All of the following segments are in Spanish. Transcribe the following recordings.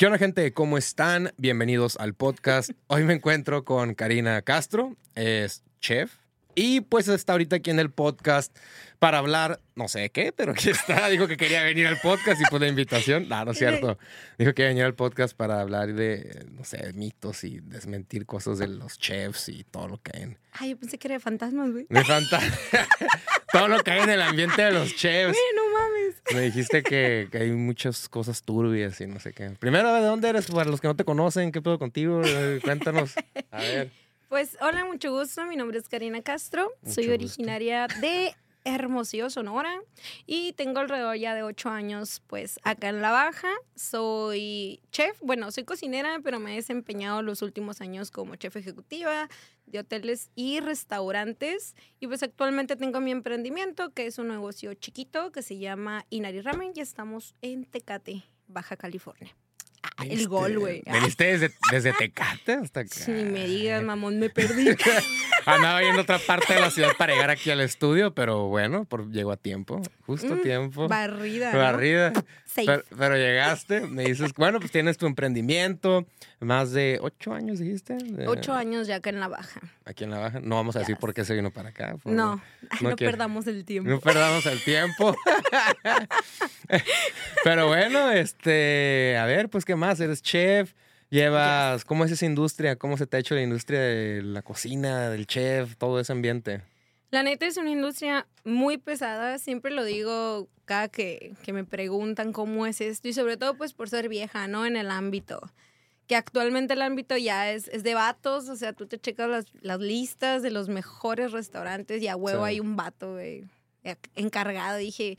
¿Qué onda, gente? ¿Cómo están? Bienvenidos al podcast. Hoy me encuentro con Karina Castro, es chef. Y pues está ahorita aquí en el podcast para hablar, no sé qué, pero aquí está. Dijo que quería venir al podcast y pues la invitación. No, no es cierto. Dijo que iba a venir al podcast para hablar de, no sé, mitos y desmentir cosas de los chefs y todo lo que hay en. Ay, yo pensé que era de fantasmas, güey. De fantasmas. todo lo que hay en el ambiente de los chefs. Güey, no mames. Me dijiste que, que hay muchas cosas turbias y no sé qué. Primero, ¿de dónde eres? Para los que no te conocen, ¿qué pedo contigo? Cuéntanos. A ver. Pues hola, mucho gusto. Mi nombre es Karina Castro. Mucho Soy gusto. originaria de Hermosillo, Sonora. Y tengo alrededor ya de ocho años, pues, acá en La Baja. Soy chef. Bueno, soy cocinera, pero me he desempeñado los últimos años como chef ejecutiva de hoteles y restaurantes. Y pues actualmente tengo mi emprendimiento, que es un negocio chiquito que se llama Inari Ramen. Y estamos en Tecate, Baja California. Ah, el gol, güey. Ah, Veniste desde, desde Tecate hasta acá. Ni me digas, mamón, me perdí. Andaba ahí en otra parte de la ciudad para llegar aquí al estudio, pero bueno, por, llegó a tiempo, justo a Mm, tiempo. Barrida. ¿no? Pero, pero llegaste, me dices, bueno, pues tienes tu emprendimiento, más de ocho años, dijiste. De- Ocho años ya acá en la baja. Aquí en la baja. No vamos a decir por qué se vino para acá. por- No, no, quiero. perdamos el tiempo. No perdamos el tiempo. Pero bueno, este, a ver, pues qué más, eres chef, llevas, ¿cómo es esa industria? ¿Cómo se te ha hecho la industria de la cocina, del chef, todo ese ambiente? La neta es una industria muy pesada, siempre lo digo cada que, que me preguntan cómo es esto y sobre todo pues por ser vieja, ¿no? En el ámbito. Que actualmente el ámbito ya es, es de vatos, o sea, tú te checas las, las listas de los mejores restaurantes y a huevo Sí. hay un vato, güey, encargado. Dije,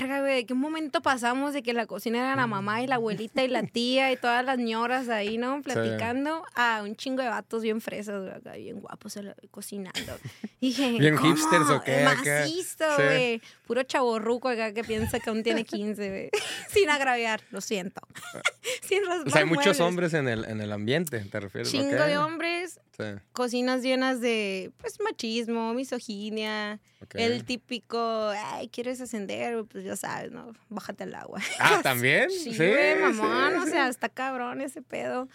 verga, güey, ¿de qué momento pasamos de que la cocina era la mamá y la abuelita y la tía y todas las ñoras ahí, ¿no? Platicando a un chingo de vatos bien fresas, acá bien guapos cocinando. Dije, Bien ¿cómo? hipsters, ¿o qué? Macizo, Sí. güey. Puro chaborruco acá que piensa que aún tiene 15, güey. Sin agraviar, lo siento. Sin raspar O sea, hay muchos muebles. hombres en el, en el ambiente, ¿te refieres? Chingo de hombres, Sí, cocinas llenas de, pues, machismo, misoginia, el típico, ay, ¿quieres ascender? Pues ya sabes, ¿no? Bájate al agua. Ah, ¿también? Sí, Sí, mamón, sí, o sea, está cabrón ese pedo.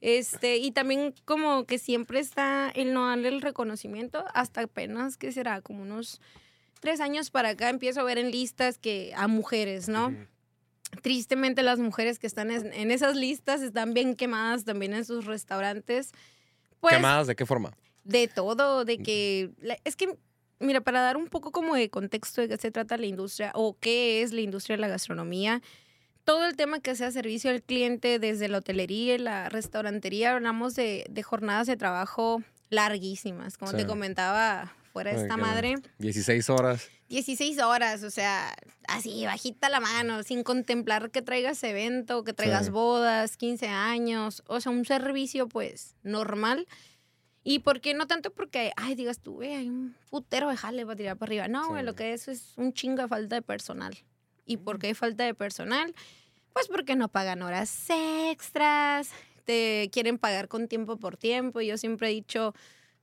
Este, y también como que siempre está el no darle el reconocimiento, hasta apenas, que será? Como unos tres años para acá empiezo a ver en listas que a mujeres, ¿no? Tristemente las mujeres que están en esas listas están bien quemadas también en sus restaurantes. Pues ¿Quemadas de qué forma? de todo, de que es que mira, para dar un poco como de contexto de qué se trata la industria o qué es la industria de la gastronomía, todo el tema que sea servicio al cliente desde la hotelería y la restaurantería, hablamos de, de jornadas de trabajo larguísimas, como Sí. te comentaba fuera de Ay, esta madre. 16 horas. 16 horas, o sea, así, bajita la mano, sin contemplar que traigas evento, que traigas Sí. bodas, 15 años, o sea, un servicio pues normal. ¿Y por qué no tanto porque, ay, digas tú, güey, hay un putero de jale para tirar para arriba? No, güey, Sí. lo que es es un chingo de falta de personal. ¿Y por qué hay falta de personal? Pues porque no pagan horas extras, te quieren pagar con tiempo por tiempo. Y yo siempre he dicho,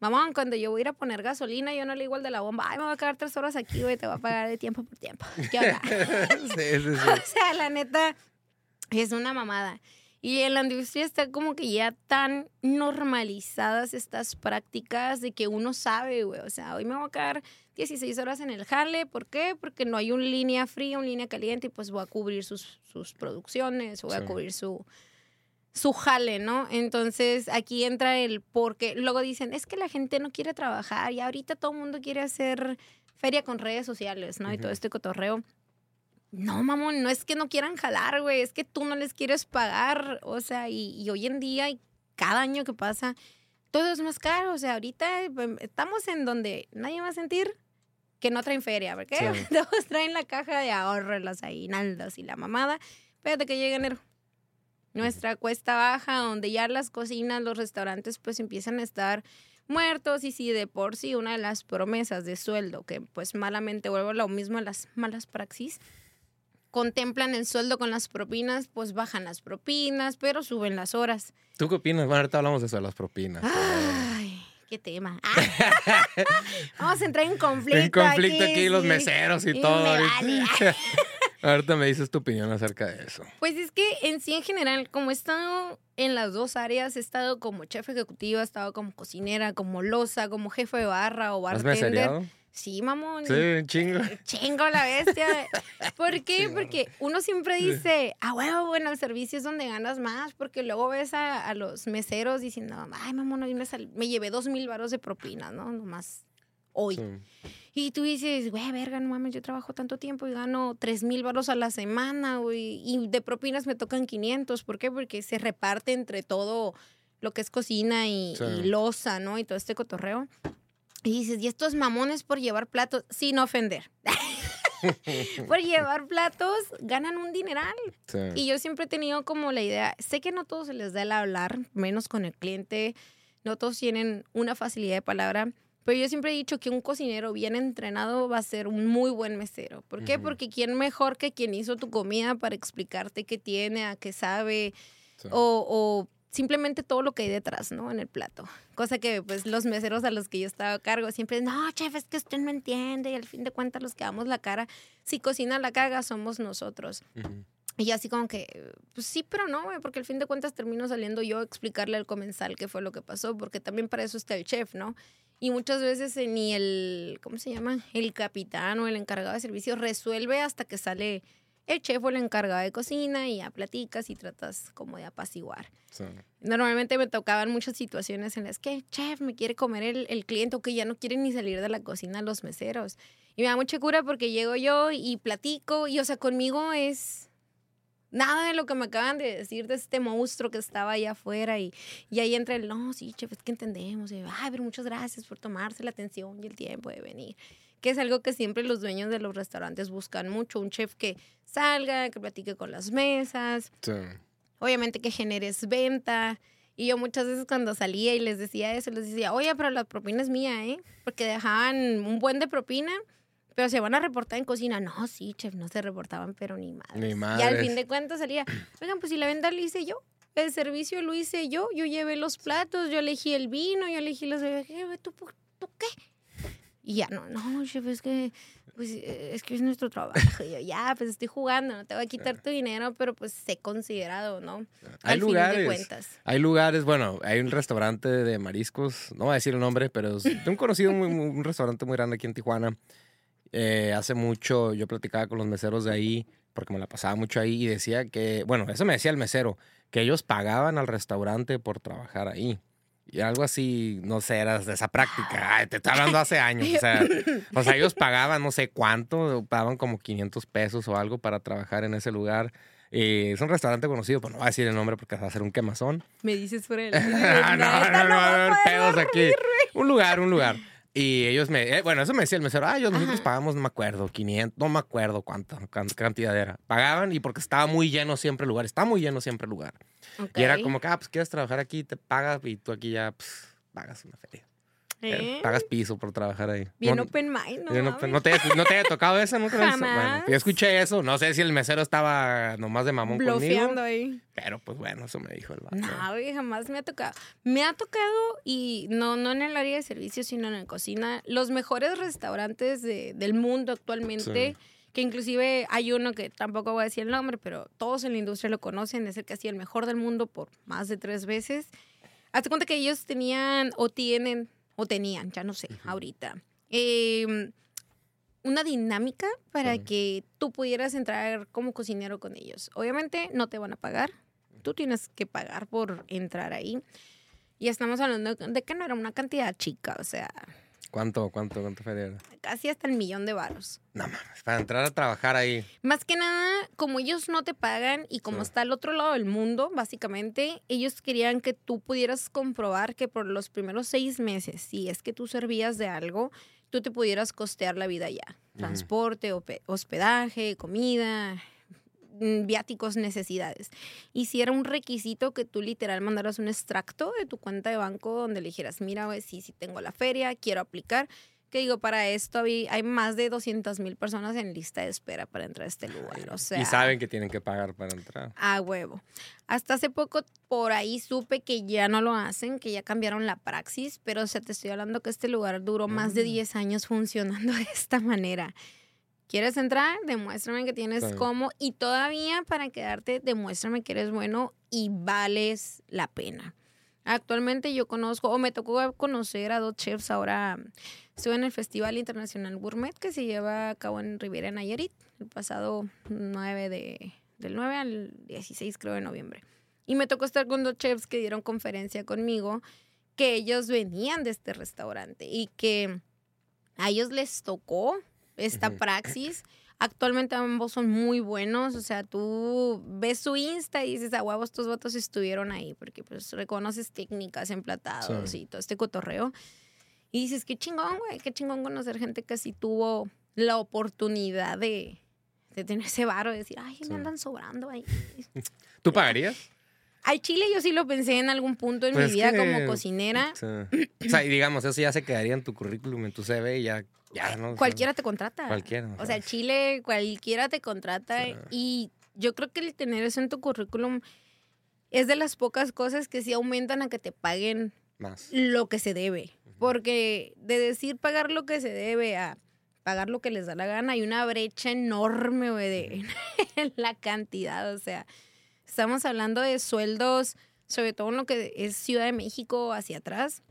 mamón, cuando yo voy a ir a poner gasolina, yo no le digo al de la bomba, ay, me voy a quedar tres horas aquí, güey, te voy a pagar de tiempo por tiempo. ¿Qué onda? sí, sí, sí. o sea, la neta, es una mamada. Y en la industria está como que ya tan normalizadas estas prácticas de que uno sabe, güey. O sea, hoy me voy a quedar 16 horas en el jale. ¿Por qué? Porque no hay un línea fría, un línea caliente y pues voy a cubrir sus, sus producciones, voy Sí. a cubrir su, su jale, ¿no? Entonces aquí entra el porque luego dicen, es que la gente no quiere trabajar y ahorita todo el mundo quiere hacer feria con redes sociales, ¿no? Y todo este cotorreo. No, mamón, no es que no quieran jalar, güey, es que tú no les quieres pagar, o sea, y, y hoy en día y cada año que pasa, todo es más caro, o sea, ahorita em, estamos en donde nadie va a sentir que no traen feria, porque Sí. todos traen la caja de ahorro, los aguinaldos y la mamada, espérate que llegue enero. Nuestra cuesta baja, donde ya las cocinas, los restaurantes, pues empiezan a estar muertos y si de por sí una de las promesas de sueldo, que pues malamente vuelvo a lo mismo a las malas praxis, contemplan el sueldo con las propinas, pues bajan las propinas, pero suben las horas. ¿Tú qué opinas? Bueno, ahorita hablamos de eso, de las propinas. Ay, qué tema. Ah. Vamos a entrar en conflicto. En conflicto aquí, los sí. meseros y Y todo. me vale. Ahorita me dices tu opinión acerca de eso. Pues es que en sí, en general, como he estado en las dos áreas, he estado como chef ejecutiva, he estado como cocinera, como loza, como jefe de barra o ¿Has bartender. Sí, mamón. Sí, chingo. Chingo la bestia. ¿Por qué? Porque uno siempre dice, ah, huevo, bueno, el servicio es donde ganas más, porque luego ves a, a los meseros diciendo, ay, mamón, hoy me, me llevé dos mil varos de propina, ¿no? Nomás hoy. Sí. Y tú dices, güey, verga, no mames, yo trabajo tanto tiempo y gano tres mil varos a la semana, güey. Y de propinas me tocan 500. ¿Por qué? Porque se reparte entre todo lo que es cocina y, Sí. y loza, ¿no? Y todo este cotorreo. Y dices, y estos mamones por llevar platos, sin ofender. por llevar platos ganan un dineral. Sí. Y yo siempre he tenido como la idea, sé que no todos se les da el hablar, menos con el cliente, no todos tienen una facilidad de palabra, pero yo siempre he dicho que un cocinero bien entrenado va a ser un muy buen mesero. ¿Por qué? Porque quién mejor que quien hizo tu comida para explicarte qué tiene, a qué sabe, Sí. o, o simplemente todo lo que hay detrás, ¿no? En el plato. Cosa que, pues, los meseros a los que yo estaba a cargo siempre, no, chef, es que usted no entiende y al fin de cuentas los que damos la cara, si cocina la caga somos nosotros. Y así como que, pues sí, pero no, güey, porque al fin de cuentas termino saliendo yo a explicarle al comensal qué fue lo que pasó, porque también para eso está el chef, ¿no? Y muchas veces eh, ni el, ¿cómo se llama? El capitán o el encargado de servicio resuelve hasta que sale el chef o el encargado de cocina y ya platicas y tratas como de apaciguar. Sí. Normalmente me tocaban muchas situaciones en las que, chef, me quiere comer el, el cliente o que ya no quieren ni salir de la cocina los meseros. Y me da mucha cura porque llego yo y platico y, o sea, conmigo es nada de lo que me acaban de decir de este monstruo que estaba allá afuera y, y ahí entra el, no, sí, chef, es que entendemos. Y, Ay, pero muchas gracias por tomarse la atención y el tiempo de venir. Que es algo que siempre los dueños de los restaurantes buscan mucho. Un chef que salga, que platique con las mesas, Sí. obviamente que generes venta. Y yo muchas veces cuando salía y les decía eso, les decía, oye, pero la propina es mía, ¿eh? Porque dejaban un buen de propina, pero se van a reportar en cocina. No, sí, chef, no se reportaban, pero ni madres. Ni Y al fin de cuentas salía, oigan, pues si la venta la hice yo, el servicio lo hice yo, yo llevé los platos, yo elegí el vino, yo elegí las bebidas. ¿Qué, ¿Tú, ¿Tú qué? Y ya, no, no, chef, es que, pues, eh, es que es nuestro trabajo. Y yo, ya, pues estoy jugando, no te voy a quitar tu dinero, pero pues sé considerado, ¿no? Hay Al fin de lugares. cuentas. Hay lugares, bueno, hay un restaurante de mariscos, no voy a decir el nombre, pero es de un conocido, muy- muy- un restaurante muy grande aquí en Tijuana. Eh, hace mucho yo platicaba con los meseros de ahí, porque me la pasaba mucho ahí, y decía que, bueno, eso me decía el mesero, que ellos pagaban al restaurante por trabajar ahí. Y algo así, no sé, era de esa práctica. Ay, te estoy hablando hace años. O sea, o sea, ellos pagaban no sé cuánto, pagaban como 500 pesos o algo para trabajar en ese lugar. Y es un restaurante conocido, pero no voy a decir el nombre porque va a ser un quemazón. Me dices fuera del Ah, no, no, no, va a haber pedos aquí. Un lugar, un lugar. Y ellos me, eh, bueno, eso me decía el mesero, ah, ellos nosotros Ajá. pagamos, no me acuerdo, 500, no me acuerdo cuánta can- cantidad era. Pagaban y porque estaba muy lleno siempre el lugar, está muy lleno siempre el lugar. Y era como que, ah, pues quieres trabajar aquí, te pagas y tú aquí ya pues, pagas una feria. Eh, ¿Eh? Pagas piso por trabajar ahí. Bien no, open mind, ¿no? no, no te, no te haya tocado eso, ¿no? Jamás. Bueno, yo escuché eso. No sé si el mesero estaba nomás de mamón conmigo. Blofeando ahí. Pero pues bueno, eso me dijo el vato. No, jamás me ha tocado. Me ha tocado, y no, no en el área de servicio, sino en la cocina, los mejores restaurantes de- del mundo actualmente. Que inclusive hay uno que tampoco voy a decir el nombre, pero todos en la industria lo conocen, es el que ha sido el mejor del mundo por más de tres veces. Hazte cuenta que ellos tenían o tienen, o tenían, ya no sé, ahorita, eh, una dinámica para que tú pudieras entrar como cocinero con ellos. Obviamente no te van a pagar, tú tienes que pagar por entrar ahí. Y estamos hablando de que no era una cantidad chica, o sea, ¿Cuánto, cuánto, cuánto era? casi hasta el millón de varos. No mames, para entrar a trabajar ahí. Más que nada, como ellos no te pagan y como Sí. está al otro lado del mundo, básicamente, ellos querían que tú pudieras comprobar que por los primeros seis meses, si es que tú servías de algo, tú te pudieras costear la vida allá. Transporte, hospedaje, comida, viáticos, necesidades. Y si era un requisito que tú literal mandaras un extracto de tu cuenta de banco donde le dijeras, mira, güey, sí, sí tengo la feria, quiero aplicar. Que digo, para esto hay, hay más de 200 mil personas en lista de espera para entrar a este lugar. O sea, y saben que tienen que pagar para entrar. a huevo. Hasta hace poco por ahí supe que ya no lo hacen, que ya cambiaron la praxis, pero o sea, te estoy hablando que este lugar duró más de Mm. 10 años funcionando de esta manera. ¿Quieres entrar? Demuéstrame que tienes Sí. cómo. Y todavía para quedarte, demuéstrame que eres bueno y vales la pena. Actualmente yo conozco, o me tocó conocer a dos chefs ahora. Estuve en el Festival Internacional Gourmet que se lleva a cabo en Riviera Nayarit el pasado 9 de, del 9 al 16 creo de noviembre. Y me tocó estar con dos chefs que dieron conferencia conmigo, que ellos venían de este restaurante y que a ellos les tocó esta praxis. Actualmente ambos son muy buenos, o sea, tú ves su Insta y dices, a huevos, estos vatos estuvieron ahí, porque pues reconoces técnicas, emplatados Sí. y todo este cotorreo. Y dices, qué chingón, güey, qué chingón conocer gente que sí tuvo la oportunidad de, de tener ese varo, de decir, ay, Sí. me andan sobrando ahí. ¿Tú pagarías? Al chile yo sí lo pensé en algún punto en Pues mi vida que- como cocinera. O sea, y digamos, eso ya se quedaría en tu currículum, en tu CV y ya, ya ¿no? Cualquiera te contrata. Cualquiera. O sea, Chile, cualquiera te contrata y yo creo que el tener eso en tu currículum es de las pocas cosas que sí aumentan a que te paguen más. lo que se debe. Porque de decir pagar lo que se debe a pagar lo que les da la gana, hay una brecha enorme, güey, de en la cantidad. O sea, estamos hablando de sueldos, sobre todo en lo que es Ciudad de México hacia atrás.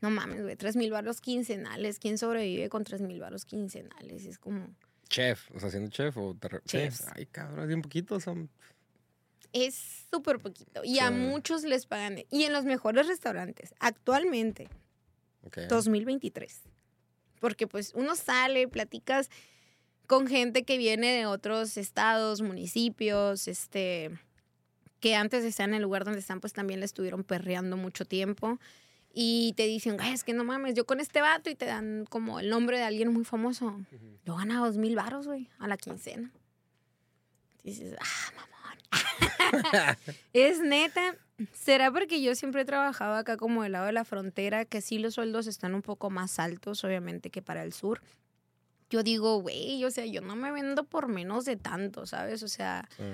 No mames, güey, tres mil baros quincenales. ¿Quién sobrevive con tres mil baros quincenales? Es como... Chef, o sea, siendo chef o. Chefs. Ay, cabrón, es bien poquito. Son... Es súper poquito. Y a muchos les pagan. Y en los mejores restaurantes, actualmente, ok. 2023. Porque pues uno sale, platicas con gente que viene de otros estados, municipios, este, que antes de estar en el lugar donde están, pues también le estuvieron perreando mucho tiempo. Y te dicen, "Ay, es que no mames, yo con este vato y te dan como el nombre de alguien muy famoso. Yo gano dos mil varos, güey, a la quincena. Dices, ah, mamón. es neta. ¿Será porque yo siempre he trabajado acá como del lado de la frontera, que sí los sueldos están un poco más altos, obviamente, que para el sur? Yo digo, güey, o sea, yo no me vendo por menos de tanto, ¿sabes? O sea, Sí.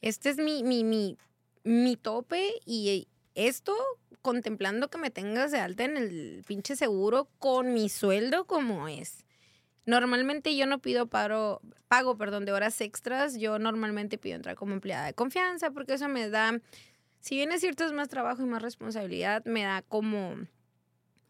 este es mi, mi, mi, mi tope y esto contemplando que me tengas de alta en el pinche seguro con mi sueldo como es. Normalmente yo no pido paro, pago perdón, de horas extras. Yo normalmente pido entrar como empleada de confianza porque eso me da, si bien es cierto es más trabajo y más responsabilidad, me da como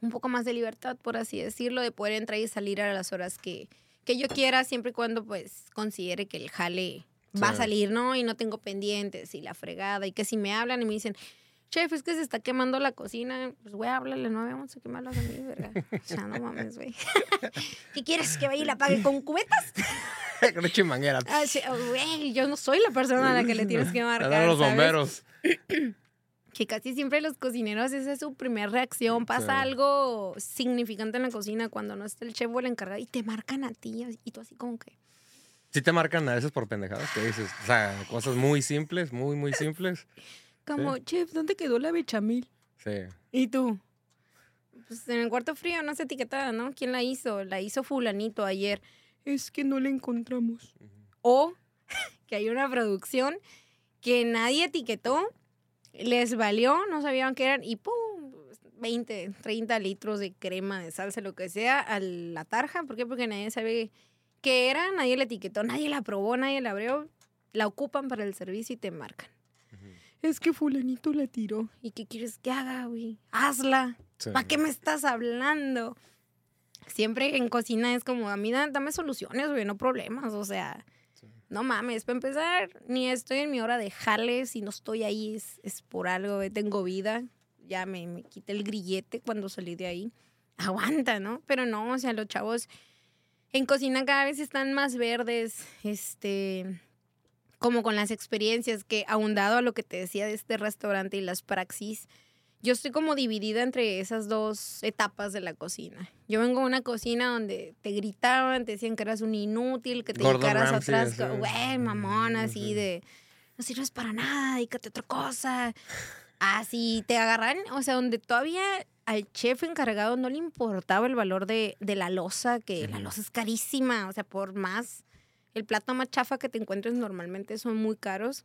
un poco más de libertad, por así decirlo, de poder entrar y salir a las horas que, que yo quiera, siempre y cuando pues considere que el jale va a salir, ¿no? Y no tengo pendientes y la fregada. Y que si me hablan y me dicen, chef, es que se está quemando la cocina, pues güey, háblale, no vamos a quemarlas a mí, ¿verdad? O sea, no mames, güey. ¿Qué quieres que vaya y la pague con cubetas? Con leche manguera. Ah, sí, oh, Güey, yo no soy la persona a la que le tienes que A marcar. dar los ¿sabes? bomberos. Que casi siempre los cocineros, esa es su primera reacción. Pasa Sí. algo significante en la cocina cuando no está el chef o el encargado y te marcan a ti. Y tú así como que, Sí te marcan a veces por pendejadas, ¿qué dices? O sea, cosas muy simples, muy, muy simples. como, chef, ¿dónde quedó la bechamel? Sí. ¿Y tú? Pues en el cuarto frío no se etiquetaba, ¿no? ¿Quién la hizo? La hizo fulanito ayer. Es que no la encontramos. O que hay una producción que nadie etiquetó, les valió, no sabían qué eran y ¡pum! 20, 30 litros de crema, de salsa, lo que sea, a la tarja. ¿Por qué? Porque nadie sabe qué era, nadie la etiquetó, nadie la probó, nadie la abrió. La ocupan para el servicio y te marcan. Es que fulanito la tiró. ¿Y qué quieres que haga, güey? Hazla. Sí. ¿Para qué me estás hablando? Siempre en cocina es como, a mí da- dame soluciones, güey, no problemas. O sea, Sí. no mames. Para empezar, ni estoy en mi hora de jale. Si no estoy ahí es, es por algo, güey, tengo vida. Ya me, me quité el grillete cuando salí de ahí. Aguanta, ¿no? Pero no, o sea, los chavos en cocina cada vez están más verdes. Este como con las experiencias que ahondado a lo que te decía de este restaurante y las praxis, yo estoy como dividida entre esas dos etapas de la cocina. Yo vengo de una cocina donde te gritaban, te decían que eras un inútil, que te Gordon dedicaras Ramsay, atrás, güey, mamón, así Ujú. de, no sirves para nada, dedícate a otra cosa. Así te agarran, o sea, donde todavía al chef encargado no le importaba el valor de, de la losa, que la losa es carísima, o sea, por más el plato más chafa que te encuentres normalmente son muy caros.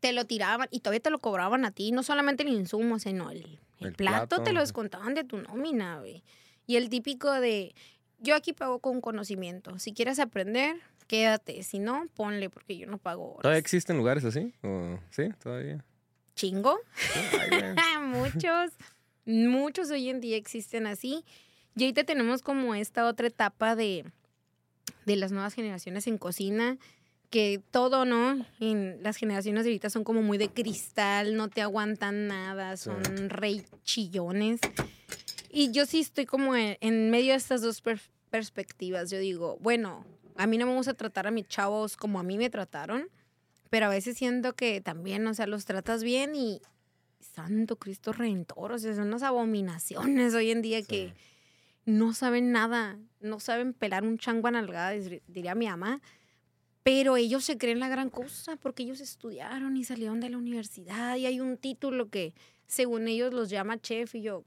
Te lo tiraban y todavía te lo cobraban a ti, no solamente el insumo, sino el, el El plato, plato, te lo descontaban de tu nómina, güey. Y el típico de, yo aquí pago con conocimiento. Si quieres aprender, quédate. Si no, ponle, porque yo no pago horas. ¿Todavía existen lugares así? ¿O- ¿Sí? ¿Todavía? Chingo. Ay, muchos, muchos hoy en día existen así. Y ahorita tenemos como esta otra etapa de, de las nuevas generaciones en cocina, que todo, ¿no? En las generaciones de ahorita son como muy de cristal, no te aguantan nada, Sí. son rey chillones. Y yo sí estoy como en, en medio de estas dos per- perspectivas. Yo digo, bueno, a mí no me gusta tratar a mis chavos como a mí me trataron, pero a veces siento que también, o sea, los tratas bien y santo Cristo Redentor, o sea, son unas abominaciones hoy en día que no saben nada, no saben pelar un chango a nalgada, dir- diría mi mamá, pero ellos se creen la gran cosa porque ellos estudiaron y salieron de la universidad y hay un título que según ellos los llama chef y yo,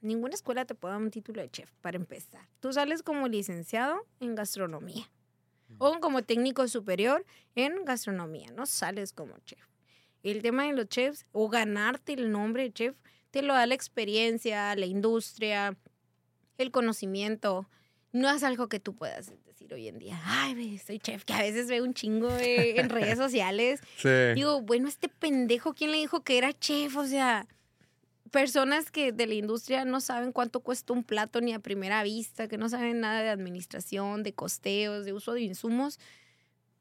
ninguna escuela te puede dar un título de chef para empezar. Tú sales como licenciado en gastronomía o como técnico superior en gastronomía, no sales como chef. El tema de los chefs o ganarte el nombre de chef te lo da la experiencia, la industria, el conocimiento. No es algo que tú puedas decir hoy en día. Ay, soy chef, que a veces veo un chingo de- en redes sociales. Sí. Digo, bueno, este pendejo, ¿quién le dijo que era chef? O sea, personas que de la industria no saben cuánto cuesta un plato ni a primera vista, que no saben nada de administración, de costeos, de uso de insumos.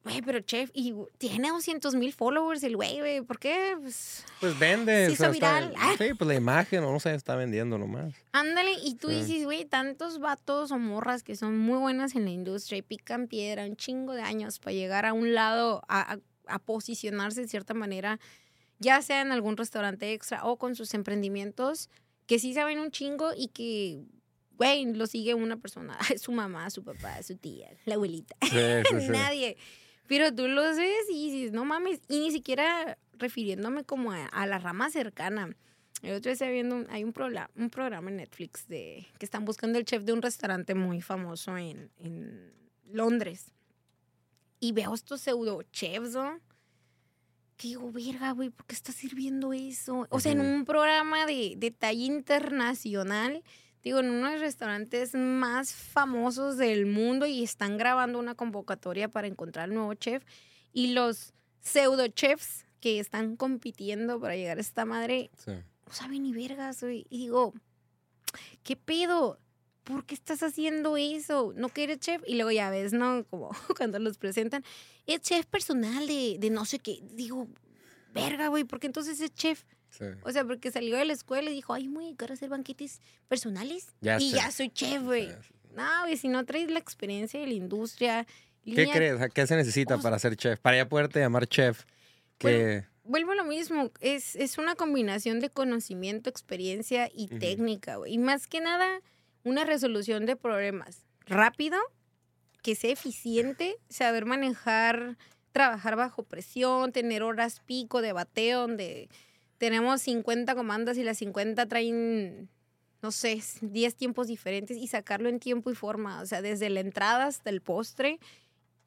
Güey, pero chef, y tiene 200 mil followers el güey, güey. ¿Por qué? Pues, Pues vende. Se o sea, hizo está- viral. Ah. Sí, pues la imagen, o no sé, está vendiendo nomás. ándale, y tú Sí. dices, güey, tantos vatos o morras que son muy buenas en la industria y pican piedra un chingo de años para llegar a un lado, a, a- a posicionarse de cierta manera, ya sea en algún restaurante extra o con sus emprendimientos, que sí saben un chingo y que, güey, lo sigue una persona, su mamá, su papá, su tía, la abuelita. Sí, sí, sí. Nadie. Pero tú los ves y dices, no mames, y ni siquiera refiriéndome como a, a la rama cercana. El otro día estaba viendo, un- hay un, prola- un programa en Netflix de que están buscando el chef de un restaurante muy famoso en, en Londres. Y veo estos pseudo chefs, ¿no? Que digo, verga, güey, ¿por qué está sirviendo eso? O sea, en un programa de, de talla internacional, digo, en uno de los restaurantes más famosos del mundo y están grabando una convocatoria para encontrar el nuevo chef. Y los pseudo chefs que están compitiendo para llegar a esta madre Sí. no saben ni vergas, güey. Y digo, ¿qué pedo? ¿Por qué estás haciendo eso? ¿No que eres chef? Y luego ya ves, ¿no? Como cuando los presentan, es chef personal de, de no sé qué. Digo, verga, güey, ¿por qué entonces es chef? Sí. O sea, porque salió de la escuela y dijo, ay, muy caro hacer banquetes personales. Ya y sé. ya soy chef, güey. No, güey, si no traes la experiencia de la industria. ¿Qué línea- crees? ¿Qué se necesita Pues- para ser chef? Para ya poderte llamar chef. Que. Vuelvo a lo mismo, es, es una combinación de conocimiento, experiencia y técnica, güey. Y más que nada, una resolución de problemas rápido, que sea eficiente, saber manejar, trabajar bajo presión, tener horas pico de bateo, donde tenemos 50 comandas y las 50 traen, no sé, 10 tiempos diferentes y sacarlo en tiempo y forma, o sea, desde la entrada hasta el postre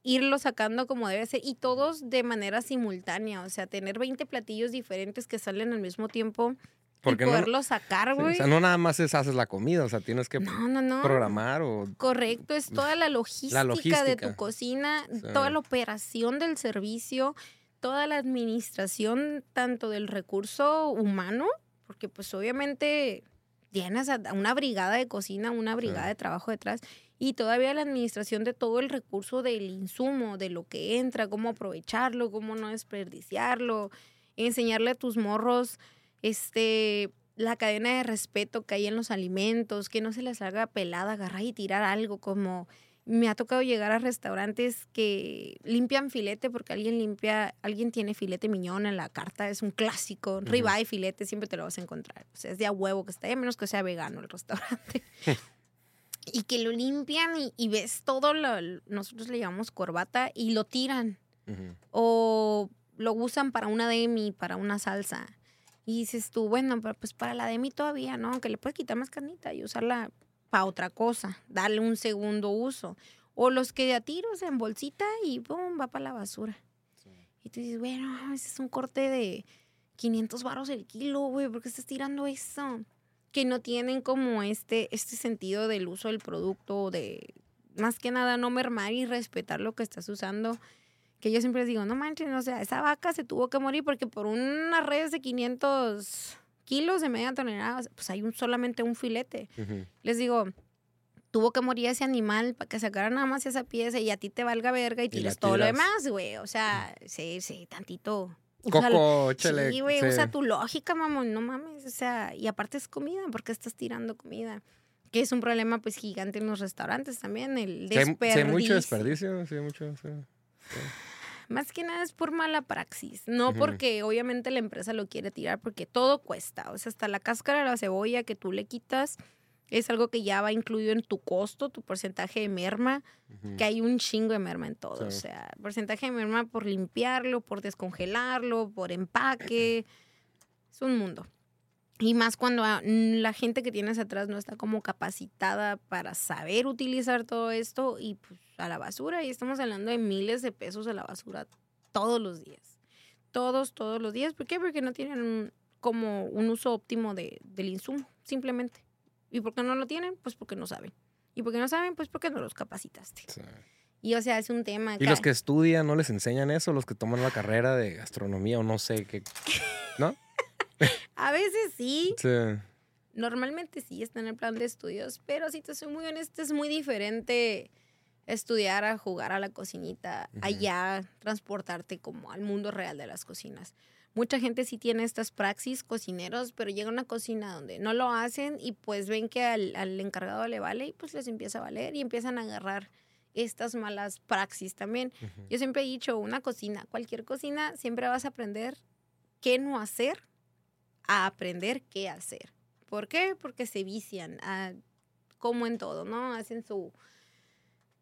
irlo sacando como debe ser y todos de manera simultánea, o sea, tener 20 platillos diferentes que salen al mismo tiempo Porque y no, poderlos sacar, sí, güey. o sea, no nada más es haces la comida, o sea, tienes que no, no, no. programar o. Correcto, es toda la logística, de logística. tu cocina, Sí. toda la operación del servicio, toda la administración tanto del recurso humano, porque pues obviamente tienes a una brigada de cocina, una brigada Sí. de trabajo detrás y todavía la administración de todo el recurso del insumo, de lo que entra, cómo aprovecharlo, cómo no desperdiciarlo, enseñarle a tus morros este la cadena de respeto que hay en los alimentos, que no se les haga pelada, agarrar y tirar algo, como me ha tocado llegar a restaurantes que limpian filete porque alguien limpia, alguien tiene filete miñón en la carta, es un clásico, ribeye filete, siempre te lo vas a encontrar. O sea, es de a huevo que está ahí, a menos que sea vegano el restaurante. y que lo limpian y, y ves todo, lo, nosotros le llamamos corbata, y lo tiran o lo usan para una demi, para una salsa. Y dices tú, bueno, pues para la demi todavía, ¿no? Que le puedes quitar más carnita y usarla para otra cosa, darle un segundo uso. O los que de a tiros en bolsita y pum, va para la basura. Y tú dices, bueno, ese es un corte de 500 baros el kilo, güey, ¿por qué estás tirando eso? Que no tienen como este, este sentido del uso del producto, de más que nada no mermar y respetar lo que estás usando. Que yo siempre les digo, no manches, o sea, esa vaca se tuvo que morir porque por unas redes de 500 kilos de media tonelada, pues hay un, solamente un filete. Les digo, tuvo que morir ese animal para que sacara nada más esa pieza y a ti te valga verga y tires todo lo demás, güey. O sea, sí, sí, tantito. Coco, chele. Sí, güey, usa tu lógica, mamón, no mames. O sea, y aparte es comida, porque estás tirando comida. Que es un problema, pues, gigante en los restaurantes también, el desperdicio. Sí, hay mucho desperdicio, sí, mucho, sí. Más que nada es por mala praxis, no porque obviamente la empresa lo quiere tirar, porque todo cuesta. O sea, hasta la cáscara de la cebolla que tú le quitas es algo que ya va incluido en tu costo, tu porcentaje de merma, que hay un chingo de merma en todo. O sea, porcentaje de merma por limpiarlo, por descongelarlo, por empaque. Es un mundo. Y más cuando la gente que tienes atrás no está como capacitada para saber utilizar todo esto y pues a la basura. Y estamos hablando de miles de pesos a la basura todos los días. Todos, todos los días. ¿Por qué? Porque no tienen como un uso óptimo de, del insumo, simplemente. ¿Y por qué no lo tienen? Pues porque no saben. ¿Y por qué no saben? Pues porque no los capacitaste. Y o sea, es un tema. ¿Y los que estudian no les enseñan eso? ¿Los que toman la carrera de gastronomía o no sé qué? ¿No? a veces sí. Sí. Normalmente sí está en el plan de estudios, pero si te soy muy honesta, es muy diferente estudiar a jugar a la cocinita, allá transportarte como al mundo real de las cocinas mucha gente sí tiene estas praxis cocineros, pero llega a una cocina donde no lo hacen y pues ven que al, encargado le vale y pues les empieza a valer y empiezan a agarrar estas malas praxis también. Yo siempre he dicho, una cocina, cualquier cocina, siempre vas a aprender qué no hacer a aprender qué hacer. ¿Por qué? Porque se vician, como en todo, ¿no? Hacen su,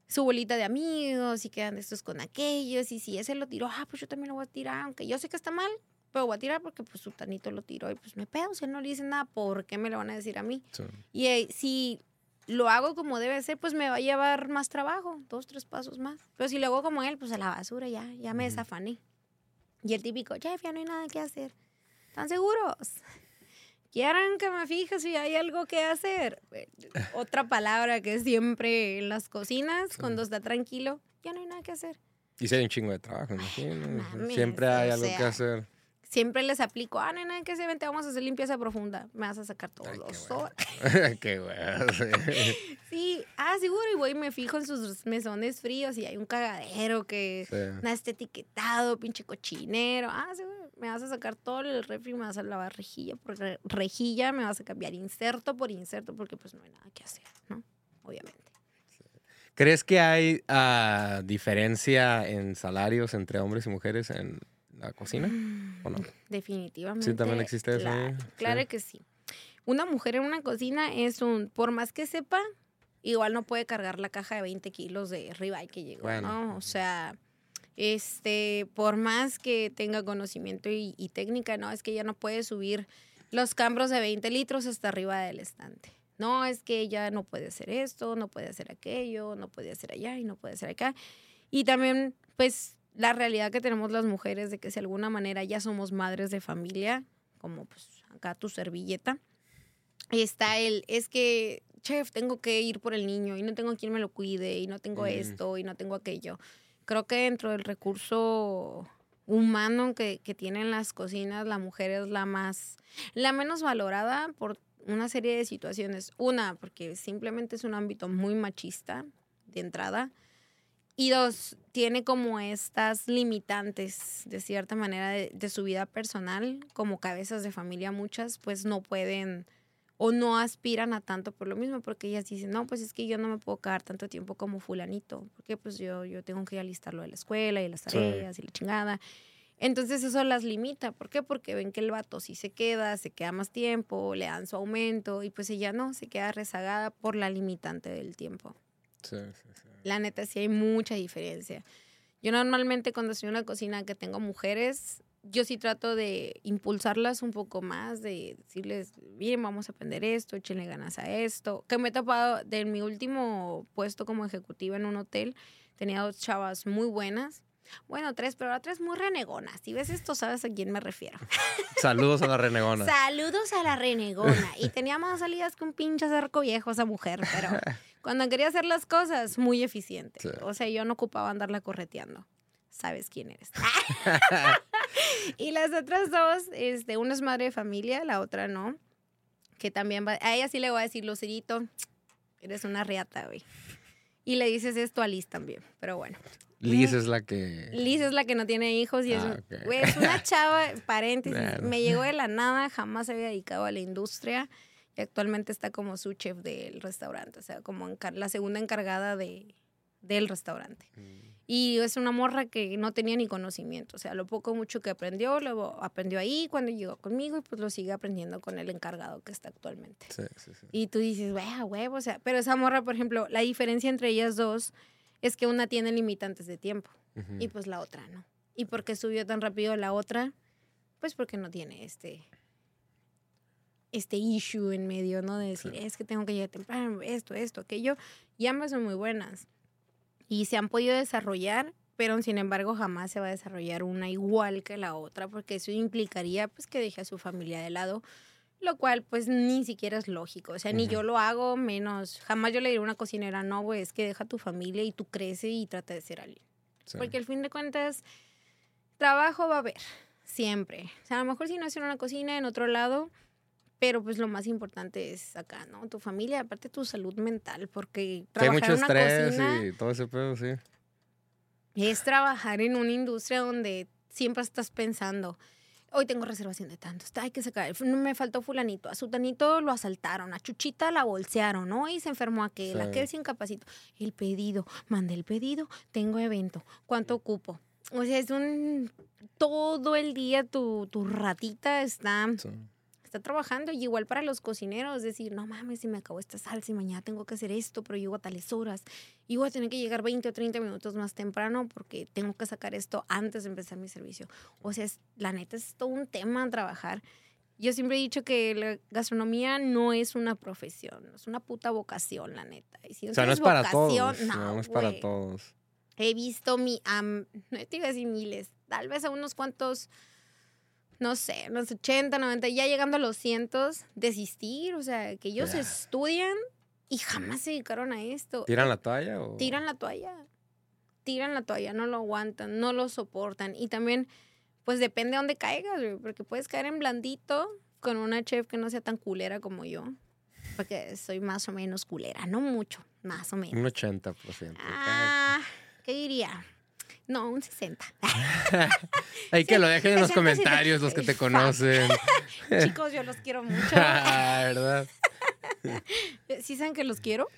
su bolita de amigos y quedan estos con aquellos. Y si ese lo tiró, ah, pues yo también lo voy a tirar, aunque yo sé que está mal, pero voy a tirar porque pues su tanito lo tiró y pues me pedo, si él no le dice nada, ¿por qué me lo van a decir a mí? Y eh, si lo hago como debe ser, pues me va a llevar más trabajo, dos, tres pasos más. Pero si lo hago como él, pues a la basura ya, ya me desafané. Y el típico, Jeff, ya no hay nada que hacer. ¿Están seguros? ¿Quieren que me fije si hay algo que hacer? Otra palabra que siempre en las cocinas, cuando está tranquilo, ya no hay nada que hacer. Y si hay un chingo de trabajo, imagino. Siempre hay algo que hacer siempre les aplico, ah, nena, que se vente, vamos a hacer limpieza profunda. Me vas a sacar todos los bueno. qué bueno. sí. ah, seguro, y voy y me fijo en sus mesones fríos y hay un cagadero que no está etiquetado, pinche cochinero. Ah, seguro, me vas a sacar todo el refri, me vas a lavar rejilla por rejilla, me vas a cambiar inserto por inserto, porque pues no hay nada que hacer, ¿no? Obviamente. ¿Crees que hay uh, diferencia en salarios entre hombres y mujeres en la cocina? ¿O no? Definitivamente. Sí, también existe eso. Claro, que sí. Una mujer en una cocina es un, por más que sepa, igual no puede cargar la caja de 20 kilos de ribeye que llegó, ¿no? O sea, este, por más que tenga conocimiento y, técnica, no, es que ella no puede subir los cambros de 20 litros hasta arriba del estante. No, es que ella no puede hacer esto, no puede hacer aquello, no puede hacer allá y no puede hacer acá. Y también, pues, la realidad que tenemos las mujeres de que si de alguna manera ya somos madres de familia, como pues acá tu servilleta, está el, es que, chef, tengo que ir por el niño y no tengo quien me lo cuide y no tengo mm. esto y no tengo aquello. Creo que dentro del recurso humano que, que tienen las cocinas, la mujer es la más, la menos valorada por una serie de situaciones. Una, porque simplemente es un ámbito muy machista de entrada. Y dos, tiene como estas limitantes, de cierta manera, de, su vida personal, como cabezas de familia muchas, pues no pueden o no aspiran a tanto por lo mismo, porque ellas dicen, no, pues es que yo no me puedo quedar tanto tiempo como fulanito, porque pues yo, yo tengo que alistarlo de la escuela y las tareas y la chingada. Entonces eso las limita. ¿Por qué? Porque ven que el vato sí se queda, se queda más tiempo, le dan su aumento y pues ella no, se queda rezagada por la limitante del tiempo. Sí, sí, sí. La neta, sí hay mucha diferencia. Yo normalmente cuando estoy en una cocina que tengo mujeres, yo sí trato de impulsarlas un poco más, de decirles, miren, vamos a aprender esto, échenle ganas a esto. Que me he topado de mi último puesto como ejecutiva en un hotel, tenía dos chavas muy buenas. Bueno, tres, pero ahora tres muy renegonas. Si ves esto, sabes a quién me refiero. Saludos a la renegona. Saludos a la renegona. Y tenía más salidas que un pinche cerco viejo esa mujer, pero Cuando quería hacer las cosas, muy eficiente. Sí. O sea, yo no ocupaba andarla correteando. Sabes quién eres. y las otras dos, este, una es madre de familia, la otra no. Que también va, a ella sí le voy a decir, Lucerito, eres una reata, güey. Y le dices esto a Liz también, pero bueno. Liz es la que. Liz es la que no tiene hijos y es, Ah, un- ok. güey, es una chava, paréntesis, Claro. me llegó de la nada, jamás se había dedicado a la industria y actualmente está como su chef del restaurante, o sea, como la segunda encargada de, del restaurante. Y es una morra que no tenía ni conocimiento, o sea, lo poco mucho que aprendió, lo aprendió ahí cuando llegó conmigo y pues lo sigue aprendiendo con el encargado que está actualmente. Sí, sí, sí. Y tú dices, wea, huevo, o sea, pero esa morra, por ejemplo, la diferencia entre ellas dos es que una tiene limitantes de tiempo y pues la otra no. ¿Y por qué subió tan rápido la otra? Pues porque no tiene este este issue en medio, ¿no? De decir, es que tengo que llegar temprano, esto, esto, aquello. Y ambas son muy buenas. Y se han podido desarrollar, pero sin embargo jamás se va a desarrollar una igual que la otra, porque eso implicaría pues que deje a su familia de lado, lo cual pues ni siquiera es lógico. O sea, ni yo lo hago, menos, jamás yo le diré a una cocinera, no, güey, es que deja a tu familia y tú crece y trata de ser alguien. Sí. Porque al fin de cuentas, trabajo va a haber, siempre. O sea, a lo mejor si no es en una cocina, en otro lado, pero pues lo más importante es acá, ¿no? Tu familia, aparte tu salud mental, porque Sí, trabajar mucho en una estrés cocina y todo ese pedo, sí. es trabajar en una industria donde siempre estás pensando, hoy tengo reservación de tantos, hay que sacar, me faltó fulanito, a sutanito lo asaltaron, a Chuchita la bolsearon, ¿no? Y se enfermó aquel, Sí. aquel se incapacitó. El pedido, mandé el pedido, tengo evento, ¿cuánto ocupo? O sea, es un... Todo el día tu, tu ratita está, Sí. Está trabajando y igual para los cocineros, decir, no mames, si me acabó esta salsa y mañana tengo que hacer esto, pero llego a tales horas y voy a tener que llegar 20 o 30 minutos más temprano porque tengo que sacar esto antes de empezar mi servicio. O sea, es, la neta es todo un tema trabajar. Yo siempre he dicho que la gastronomía no es una profesión, es una puta vocación, la neta. Y si O sea, no es para todos. No, no es para todos. He visto mi, am- no te iba a decir miles, tal vez a unos cuantos, no sé, unos 80, 90, ya llegando a los cientos, desistir, o sea, que ellos Ya. estudian y jamás se dedicaron a esto. ¿Tiran la toalla o...? Tiran la toalla, tiran la toalla, no lo aguantan, no lo soportan. Y también, pues depende de dónde caigas, porque puedes caer en blandito con una chef que no sea tan culera como yo, porque soy más o menos culera, no mucho, más o menos. Un 80%. Ah, ¿qué diría? No, un 60. Hay que lo dejen en los 60, comentarios los que te conocen. Chicos, yo los quiero mucho. Ah, ¿Verdad? ¿Sí saben que los quiero?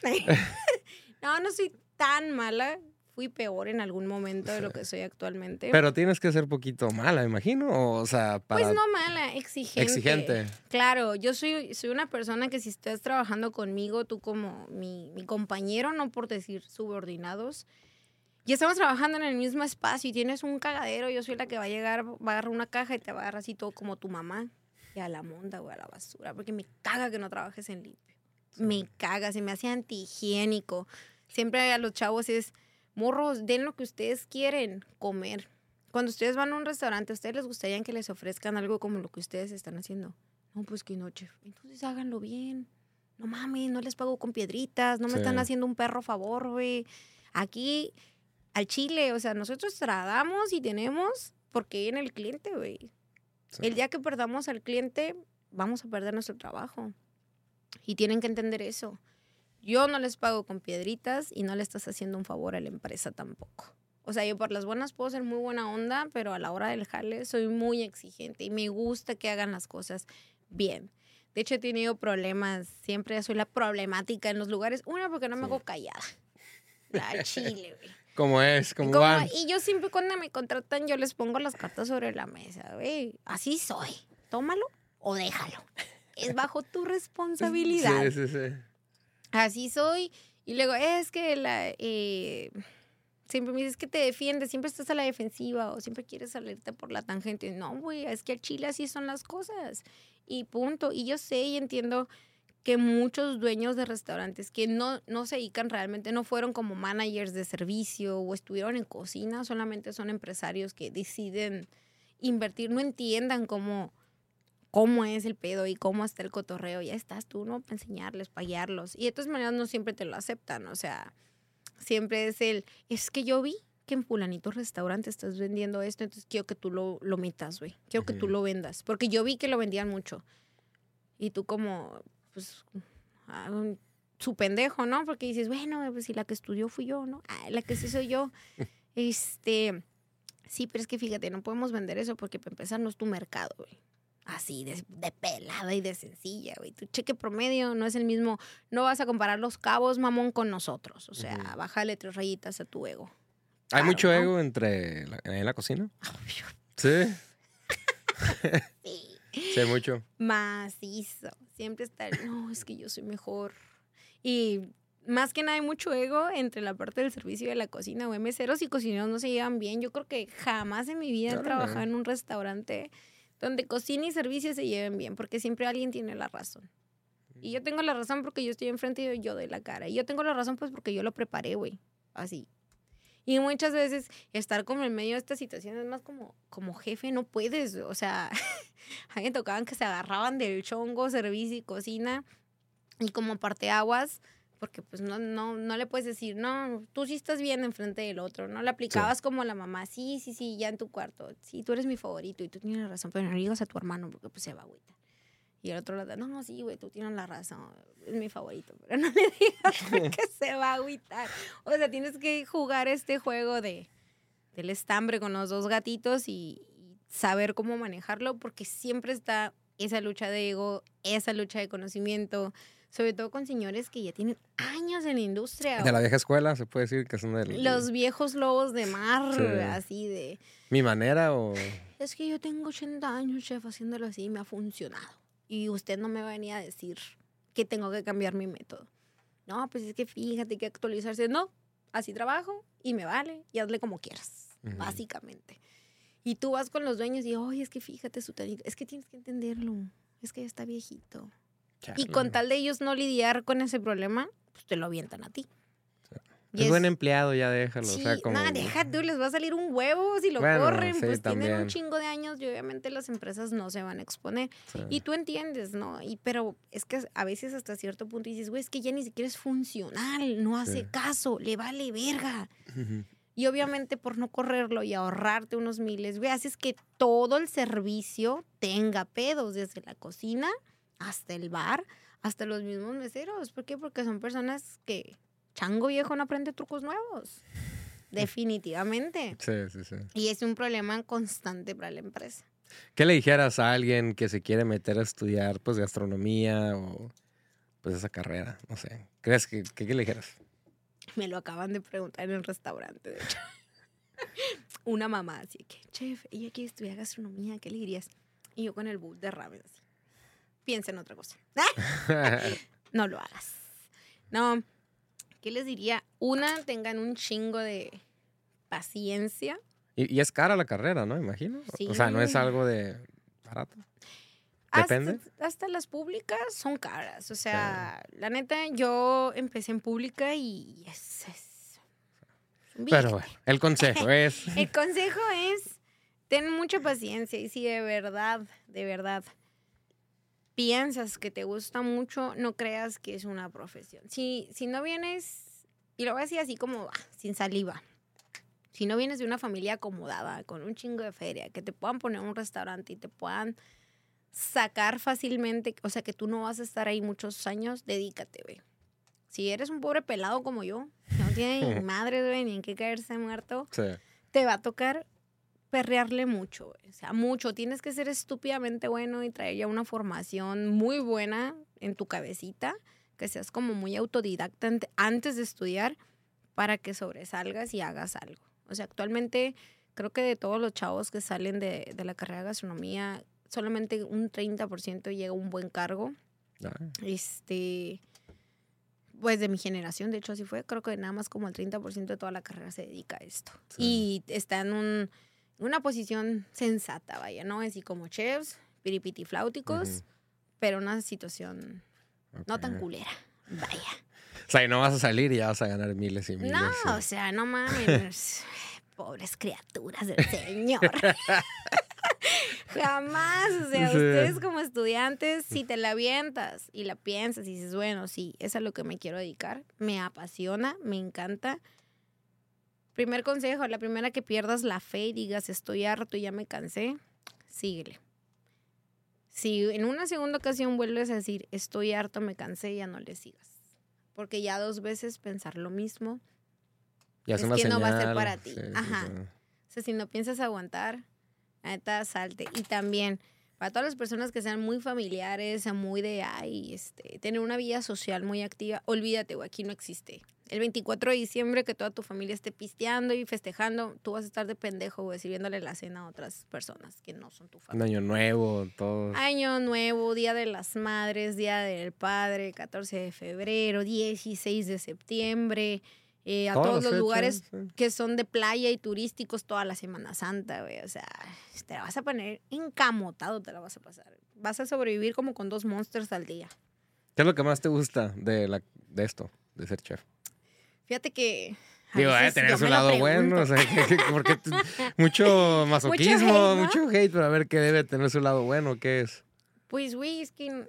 no, no soy tan mala. Fui peor en algún momento de lo que soy actualmente. Pero tienes que ser poquito mala, imagino. O sea, para... Pues no mala, exigente. Exigente. Claro, yo soy, soy una persona que si estás trabajando conmigo, tú como mi, mi compañero, no por decir subordinados, y estamos trabajando en el mismo espacio y tienes un cagadero, yo soy la que va a llegar, va a agarrar una caja y te va a agarrar así todo como tu mamá, y a la monda o a la basura, porque me caga que no trabajes en limpio. Me caga, se me hace antihigiénico. Siempre a los chavos es, morros, den lo que ustedes quieren comer. Cuando ustedes van a un restaurante, ¿a ustedes les gustaría que les ofrezcan algo como lo que ustedes están haciendo? No, pues que no, chef. Entonces háganlo bien. No mames, no les pago con piedritas, no me Sí. están haciendo un perro favor, güey. Aquí, al chile, o sea, nosotros tratamos y tenemos porque en el cliente, güey. Sí. El día que perdamos al cliente, vamos a perder nuestro trabajo. Y tienen que entender eso. Yo no les pago con piedritas y no le estás haciendo un favor a la empresa tampoco. O sea, yo por las buenas puedo ser muy buena onda, pero a la hora del jale soy muy exigente y me gusta que hagan las cosas bien. De hecho, he tenido problemas, siempre soy la problemática en los lugares. Una, porque no me Sí. hago callada. La chile, güey. ¿Cómo es? ¿Cómo Como- van? y yo siempre cuando me contratan, yo les pongo las cartas sobre la mesa, güey. Así soy. Tómalo o déjalo. Es bajo tu responsabilidad. Sí, sí, sí. Así soy. Y luego, es que la... eh, siempre me dices que te defiendes, siempre estás a la defensiva o siempre quieres salirte por la tangente. No, güey, es que al Chile así son las cosas. Y punto. Y yo sé y entiendo que muchos dueños de restaurantes que no, no se dedican realmente, no fueron como managers de servicio o estuvieron en cocina, solamente son empresarios que deciden invertir, no entiendan cómo, cómo es el pedo y cómo está el cotorreo. Ya estás tú, ¿no? Para enseñarles, para guiarlos. Y de todas maneras no siempre te lo aceptan, o sea, siempre es el, es que yo vi que en fulanito restaurante estás vendiendo esto, entonces quiero que tú lo, lo metas, güey. Quiero que tú lo vendas. Porque yo vi que lo vendían mucho. Y tú como, pues, su pendejo, ¿no? Porque dices, bueno, pues si la que estudió fui yo, ¿no? Ah, la que sí soy yo. este, sí, pero es que fíjate, no podemos vender eso porque para empezar no es tu mercado, güey. Así, de, de pelada y de sencilla, güey. Tu cheque promedio no es el mismo. No vas a comparar los cabos, mamón, con nosotros. O sea, Ujú. bájale tres rayitas a tu ego. ¿Hay Claro, mucho ¿no? ego entre la- en la cocina? Sí, Sí. sí, hay mucho. macizo. Siempre está, el, no, es que yo soy mejor. Y más que nada hay mucho ego entre la parte del servicio y de la cocina, güey. Meseros y cocineros no se llevan bien. Yo creo que jamás en mi vida he trabajado en un restaurante donde cocina y servicio se lleven bien, porque siempre alguien tiene la razón. Y yo tengo la razón porque yo estoy enfrente y yo doy la cara. Y yo tengo la razón pues porque yo lo preparé, güey. Así. Y muchas veces estar como en medio de esta situación es más como, como jefe, no puedes. O sea, a mí me tocaban que se agarraban del chongo, servicio y cocina. Y como parteaguas, porque pues no, no, no le puedes decir, no, tú sí estás bien enfrente del otro, ¿no? Le aplicabas como la mamá, sí, sí, sí, ya en tu cuarto, sí, tú eres mi favorito y tú tienes razón, pero no le digas a tu hermano porque pues se va a agüitar. Y el otro le da, no, no, sí, güey, tú tienes la razón, es mi favorito, pero no le digas porque se va a agüitar. O sea, tienes que jugar este juego de del estambre con los dos gatitos y, y saber cómo manejarlo porque siempre está esa lucha de ego, esa lucha de conocimiento, sobre todo con señores que ya tienen años en la industria. De la vieja escuela, se puede decir que son del... Los viejos lobos de mar, Sí. así de, ¿Mi manera o...? es que yo tengo 80 años, chef, haciéndolo así y me ha funcionado. Y usted no me va a decir que tengo que cambiar mi método. No, pues es que fíjate que actualizarse. No, así trabajo y me vale y hazle como quieras, Ujú. básicamente. Y tú vas con los dueños y, oye, es que fíjate su tanito, es que tienes que entenderlo, es que ya está viejito. Y con tal de ellos no lidiar con ese problema, pues te lo avientan a ti. Y Es buen empleado, ya déjalo. Sí, o sea, como... no, deja tú, les va a salir un huevo si lo Bueno, corren, sí, pues tienen también. un chingo de años y obviamente las empresas no se van a exponer. Sí. Y tú entiendes, ¿no? Y pero es que a veces hasta cierto punto dices, güey, es que ya ni siquiera es funcional, no hace caso, le vale verga. Y obviamente por no correrlo y ahorrarte unos miles, güey, haces que todo el servicio tenga pedos, desde la cocina hasta el bar, hasta los mismos meseros. ¿Por qué? Porque son personas que chango viejo no aprende trucos nuevos. Definitivamente. Sí, sí, sí. Y es un problema constante para la empresa. ¿Qué le dijeras a alguien que se quiere meter a estudiar, pues, gastronomía o, pues, esa carrera? No sé. ¿Crees que, que- qué le dijeras? Me lo acaban de preguntar en el restaurante, de hecho. Una mamá así que, chef, ella quiere estudiar gastronomía, ¿qué le dirías? Y yo con el bowl de ramen así. Piensa en otra cosa. no lo hagas. No, ¿qué les diría? Una, tengan un chingo de paciencia. y, y es cara la carrera, ¿no? Imagino. O sea, no es algo de barato. Depende. hasta las públicas son caras. O sea, la neta, yo empecé en pública y es... es Pero bueno, el consejo es... El consejo es, ten mucha paciencia y si de verdad, de verdad, piensas que te gusta mucho, no creas que es una profesión. Si, si no vienes, y lo voy a decir así como, ah, sin saliva, si no vienes de una familia acomodada, con un chingo de feria, que te puedan poner un restaurante y te puedan sacar fácilmente, o sea, que tú no vas a estar ahí muchos años, dedícate, güey. Si eres un pobre pelado como yo, que no tiene ni madre, güey, ni en qué caerse muerto, Sí. te va a tocar perrearle mucho, o sea, mucho. Tienes que ser estúpidamente bueno y traer ya una formación muy buena en tu cabecita, que seas como muy autodidacta ante- antes de estudiar para que sobresalgas y hagas algo. O sea, actualmente creo que de todos los chavos que salen de, de la carrera de gastronomía, solamente un 30% llega a un buen cargo. Ah, Este, pues de mi generación, de hecho así fue, creo que nada más como el 30% de toda la carrera se dedica a esto. Sí. Y está en un- una posición sensata, vaya, ¿no? Así como chefs, piripitifláuticos, Ujú. pero una situación no tan culera, vaya. O sea, y no vas a salir y ya vas a ganar miles y miles. No, o sea, no mames. Pobres criaturas del Señor. Jamás. O sea, Sí. ustedes como estudiantes, si te la avientas y la piensas y dices, bueno, sí, es a lo que me quiero dedicar, me apasiona, me encanta. Primer consejo, la primera que pierdas la fe y digas, estoy harto y ya me cansé, síguele. Si en una segunda ocasión vuelves a decir, estoy harto, me cansé, ya no le sigas. Porque ya dos veces pensar lo mismo Ya Es que no va a ser para ti. sí, Ajá. sí. O sea, si no piensas aguantar, neta, salte. Y también, para todas las personas que sean muy familiares, muy de, ay, este, tener una vida social muy activa, olvídate, güey, aquí no existe. El 24 de diciembre que toda tu familia esté pisteando y festejando, tú vas a estar de pendejo, güey, sirviéndole la cena a otras personas que no son tu Un familia. año nuevo, todo. Año Nuevo, Día de las Madres, Día del Padre, 14 de febrero, 16 de septiembre, eh, a todos los lugares sí. que son de playa y turísticos toda la Semana Santa, güey. O sea, te la vas a poner encamotado, te la vas a pasar. Vas a sobrevivir como con dos monsters al día. ¿Qué es lo que más te gusta de, la, de esto, de ser chef? Fíjate que. a Digo, eh, tener su lado bueno, o sea, que- que- porque mucho masoquismo, ¿no? mucho hate, pero a ver qué debe tener su lado bueno, qué es. Pues, güey, es que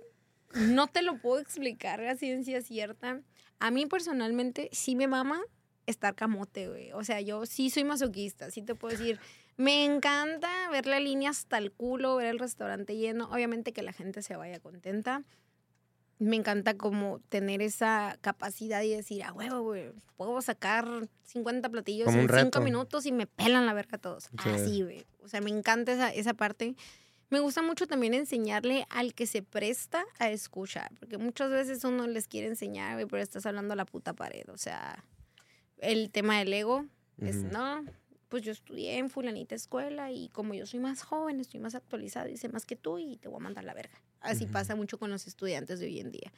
no te lo puedo explicar a ciencia cierta. A mí personalmente sí me mama estar camote, güey. O sea, yo sí soy masoquista, sí te puedo decir. Me encanta ver la línea hasta el culo, ver el restaurante lleno. Obviamente que la gente se vaya contenta. Me encanta como tener esa capacidad y decir, a huevo, güey, puedo sacar 50 platillos Como en reto. 5 minutos y me pelan la verga todos. Sí. Así, güey. O sea, me encanta esa, esa parte. Me gusta mucho también enseñarle al que se presta a escuchar, porque muchas veces uno les quiere enseñar, güey, pero estás hablando a la puta pared. O sea, el tema del ego es, no, pues yo estudié en fulanita escuela y como yo soy más joven, estoy más actualizado y sé más que tú y te voy a mandar la verga. Así pasa mucho con los estudiantes de hoy en día.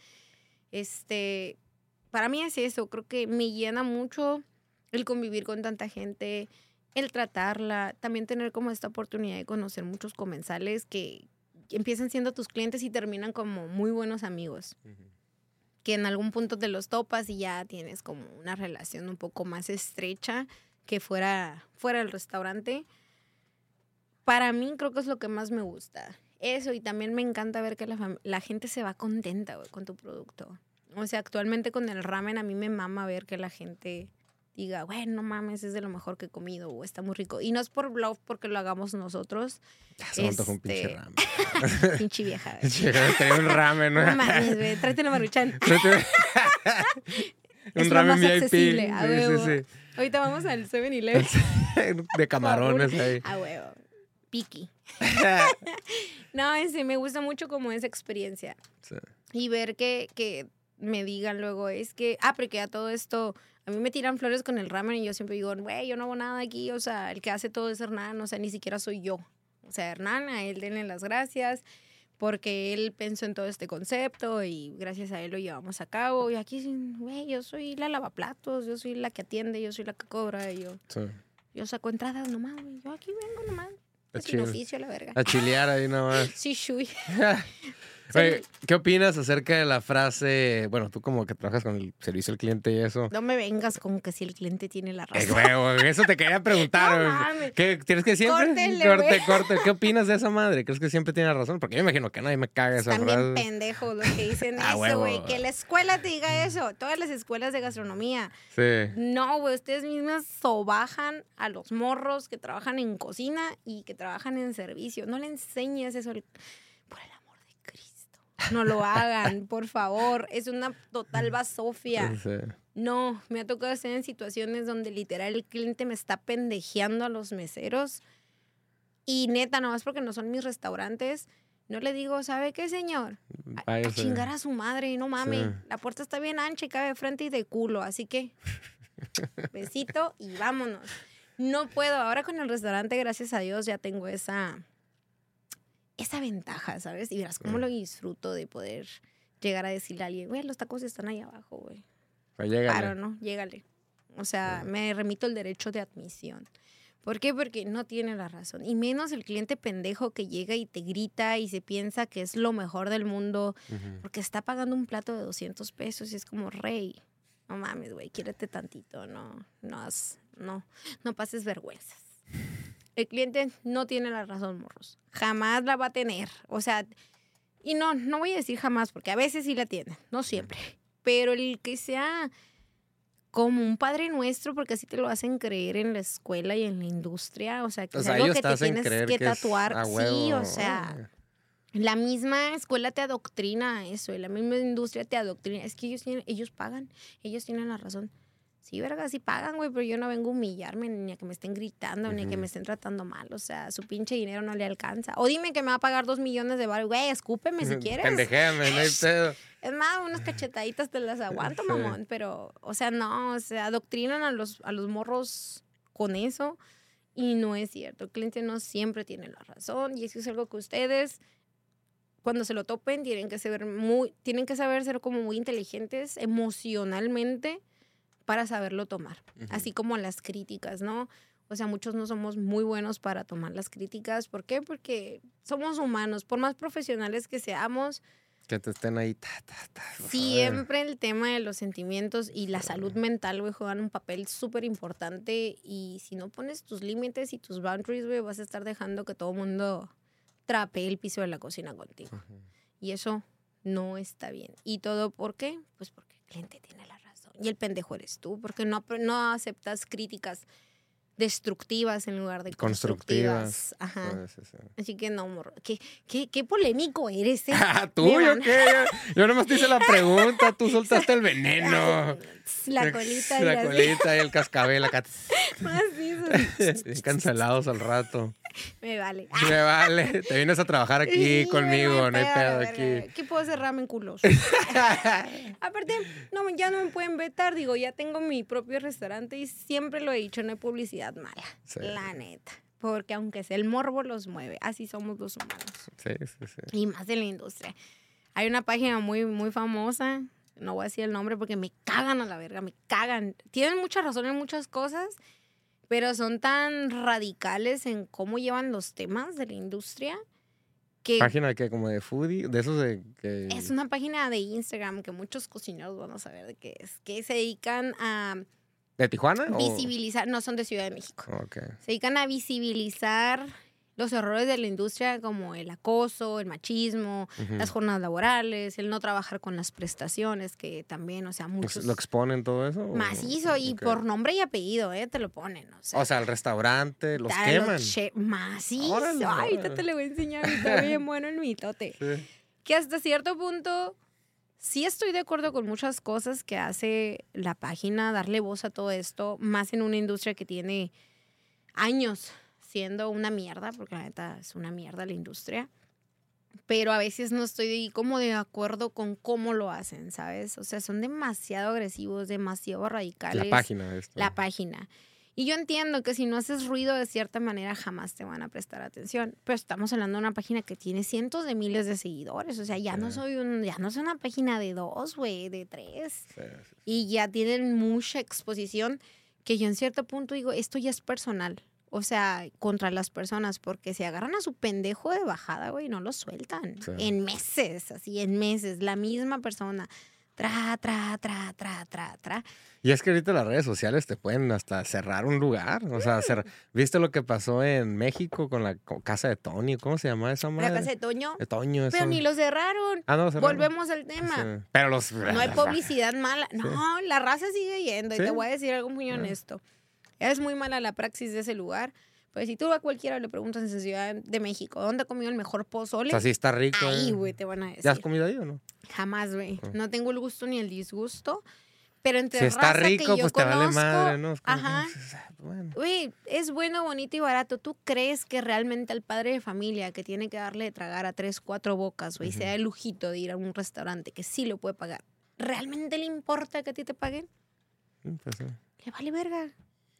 Este, para mí es eso, creo que me llena mucho el convivir con tanta gente, el tratarla, también tener como esta oportunidad de conocer muchos comensales que empiezan siendo tus clientes y terminan como muy buenos amigos que en algún punto te los topas y ya tienes como una relación un poco más estrecha que fuera, fuera del restaurante. Para mí creo que es lo que más me gusta. Eso, y también me encanta ver que la, gente se va contenta con tu producto. O sea, actualmente con el ramen a mí me mama ver que la gente diga, bueno, no mames, es de lo mejor que he comido o está muy rico. Y no es por bluff porque lo hagamos nosotros, Ya se antojó un pinche Este, ramen. pinche vieja. Llegaba, tenía un ramen, ¿no? Mames, güey, tráete una maruchan. un Es ramen VIP. accesible, a sí, huevo. sí, Ahorita vamos al 7-Eleven. sí. De camarones ahí. A huevo. Piki. No, ese, me gusta mucho como esa experiencia. Sí. Y ver que, que me digan luego, es que, ah, porque a todo esto, a mí me tiran flores con el ramen y yo siempre digo, güey, yo no hago nada aquí, o sea, el que hace todo es Hernán, o sea, ni siquiera soy yo. O sea, Hernán, a él denle las gracias porque él pensó en todo este concepto y gracias a él lo llevamos a cabo. Y aquí, güey, yo soy la lavaplatos, yo soy la que atiende, yo soy la que cobra, y yo, Sí. yo saco entradas nomás, güey. Yo aquí vengo nomás. Es un oficio, la verga. A chilear ahí nomás. Sí, shui. Oye, ¿qué opinas acerca de la frase? Bueno, tú como que trabajas con el servicio al cliente y eso. No me vengas con que si el cliente tiene la Eh, razón. güey, eso te quería preguntar. No mames. ¿Qué, ¿Tienes que siempre? Córtenle, corte, güey. corte. ¿Qué opinas de esa madre? ¿Crees que siempre tiene razón? Porque yo imagino que nadie me caga esa bien frase. pendejos los que dicen Ah, eso, güey. Que la escuela te diga eso. Todas las escuelas de gastronomía. Sí. No, güey. Ustedes mismas sobajan a los morros que trabajan en cocina y que trabajan en servicio. No le enseñes eso. al- Por el amor de Cristo. No lo hagan, por favor. Es una total basofia. Sí. No, me ha tocado estar en situaciones donde literal el cliente me está pendejeando a los meseros. Y neta, nomás porque no son mis restaurantes, no le digo, ¿sabe qué, señor? A, a chingar a su madre, no mames. Sí. La puerta está bien ancha y cabe de frente y de culo, así que besito y vámonos. No puedo. Ahora con el restaurante, gracias a Dios, ya tengo esa, esa ventaja, ¿sabes? Y verás cómo Sí. lo disfruto de poder llegar a decirle a alguien, güey, los tacos están ahí abajo, güey. Pues llégale. Claro, ¿no? Llégale. O sea, me remito el derecho de admisión. ¿Por qué? Porque no tiene la razón. Y menos el cliente pendejo que llega y te grita y se piensa que es lo mejor del mundo Ujú. porque está pagando un plato de 200 pesos y es como, rey, no mames, güey, quiérete tantito, no, no, has- no, no pases vergüenzas. El cliente no tiene la razón, morros. Jamás la va a tener. O sea, y no, no voy a decir jamás, porque a veces sí la tienen, no siempre. Pero el que sea como un padre nuestro, porque así te lo hacen creer en la escuela y en la industria. O sea, que O es sea, algo ellos que te tienes que tatuar. Sí, o sea, la misma escuela te adoctrina a eso, y la misma industria te adoctrina. Es que ellos, tienen, ellos pagan, ellos tienen la razón. Sí, verga, sí pagan, güey, pero yo no vengo a humillarme, ni a que me estén gritando, ni a que me estén tratando mal. O sea, su pinche dinero no le alcanza. O dime que me va a pagar dos millones de baros. Güey, escúpeme si quieres. Pendejéame, no hay pedo. Es más, unas cachetaditas te las aguanto, mamón. Pero, o sea, no, o sea, adoctrinan a los, a los morros con eso. Y no es cierto. El cliente no siempre tiene la razón. Y eso es algo que ustedes, cuando se lo topen, tienen que saber muy, tienen que saber ser como muy inteligentes emocionalmente para saberlo tomar. Ujú. Así como las críticas, ¿no? O sea, muchos no somos muy buenos para tomar las críticas. ¿Por qué? Porque somos humanos. Por más profesionales que seamos, Que te estén ahí. ta, ta, ta. Siempre el tema de los sentimientos y la salud mental, güey, juegan un papel súper importante. Y si no pones tus límites y tus boundaries, güey, vas a estar dejando que todo el mundo trapee el piso de la cocina contigo. Ujú. Y eso no está bien. ¿Y todo por qué? Pues porque el cliente tiene la. Y el pendejo eres tú, porque no, no aceptas críticas destructivas en lugar de Constructivas. constructivas. Ajá. Sí, sí, sí. Así que no, morro. ¿Qué, qué, qué polémico eres, ¿eh? Ah, ¿Tú yo qué? Yo, nomás te hice la pregunta, tú soltaste el veneno. La colita y La colita y el cascabel acá. Cancelados al rato. Me vale. Me vale, te vienes a trabajar aquí conmigo, no hay pedo, aquí. Aquí puedo hacer ramen culos. Aparte, no, ya no me pueden vetar. Digo, ya tengo mi propio restaurante y siempre lo he dicho, no hay publicidad mala. Sí. La neta. Porque aunque sea el morbo los mueve, así somos los humanos. Sí, sí, sí. Y más en la industria. Hay una página muy, muy famosa, no voy a decir el nombre porque me cagan a la verga, me cagan. Tienen mucha razón en muchas cosas, pero son tan radicales en cómo llevan los temas de la industria que Página que como de foodie, de esos de que... es una página de Instagram que muchos cocineros van a saber de qué es, que se dedican a ¿De Tijuana? o- visibilizar, no son de Ciudad de México, se dedican a visibilizar los errores de la industria como el acoso, el machismo, Ujú. las jornadas laborales, el no trabajar con las prestaciones, que también, o sea, muchos ¿Lo exponen todo eso? macizo y ok. por nombre y apellido, ¿eh? Te lo ponen, o sea. O sea, el restaurante, los queman. che- macizo. Órale, Ay, ahorita órale. te lo voy a enseñar, está bien bueno el mitote. Sí. Que hasta cierto punto sí estoy de acuerdo con muchas cosas que hace la página, darle voz a todo esto, más en una industria que tiene años siendo una mierda, porque la neta es una mierda la industria. Pero a veces no estoy como de acuerdo con cómo lo hacen, ¿sabes? O sea, son demasiado agresivos, demasiado radicales. La página. La página. Y yo entiendo que si no haces ruido de cierta manera jamás te van a prestar atención. Pero estamos hablando de una página que tiene cientos de miles de seguidores. O sea, ya no soy un, ya no soy una página de dos, güey, de tres. Sí, sí. Y ya tienen mucha exposición que yo en cierto punto digo, esto ya es personal. O sea, contra las personas, porque si agarran a su pendejo de bajada, güey, no lo sueltan. Sí. En meses, así, en meses, la misma persona. Tra, tra, tra, tra, tra, tra. Y es que ahorita las redes sociales te pueden hasta cerrar un lugar. O sea, cer- ¿viste lo que pasó en México con la casa de Tony? ¿Cómo se llama esa madre? La casa de Toño. De Toño, Pero eso. ni lo cerraron. Ah, no, cerraron. Volvemos al tema. Sí. Pero los... No hay publicidad mala. No, la raza sigue yendo. Y te voy a decir algo muy honesto. Es muy mala la praxis de ese lugar. Pues si tú a cualquiera le preguntas en esa Ciudad de México, ¿dónde ha comido el mejor O pozole? sea, sí está rico. Ahí, eh. güey, te van a decir. ¿Ya has comido ahí o no? Jamás, güey. Ah. No tengo el gusto ni el disgusto. Pero entre Si está raza que rico, yo pues te vale conozco, madre, ¿no? Que, Ajá. ah, Bueno. Güey, es bueno, bonito y barato. ¿Tú crees que realmente al padre de familia que tiene que darle de tragar a tres, cuatro bocas, güey, se da el lujito de ir a un restaurante que sí lo puede pagar, ¿realmente le importa que a ti te paguen? Sí, pues, sí. Le vale verga.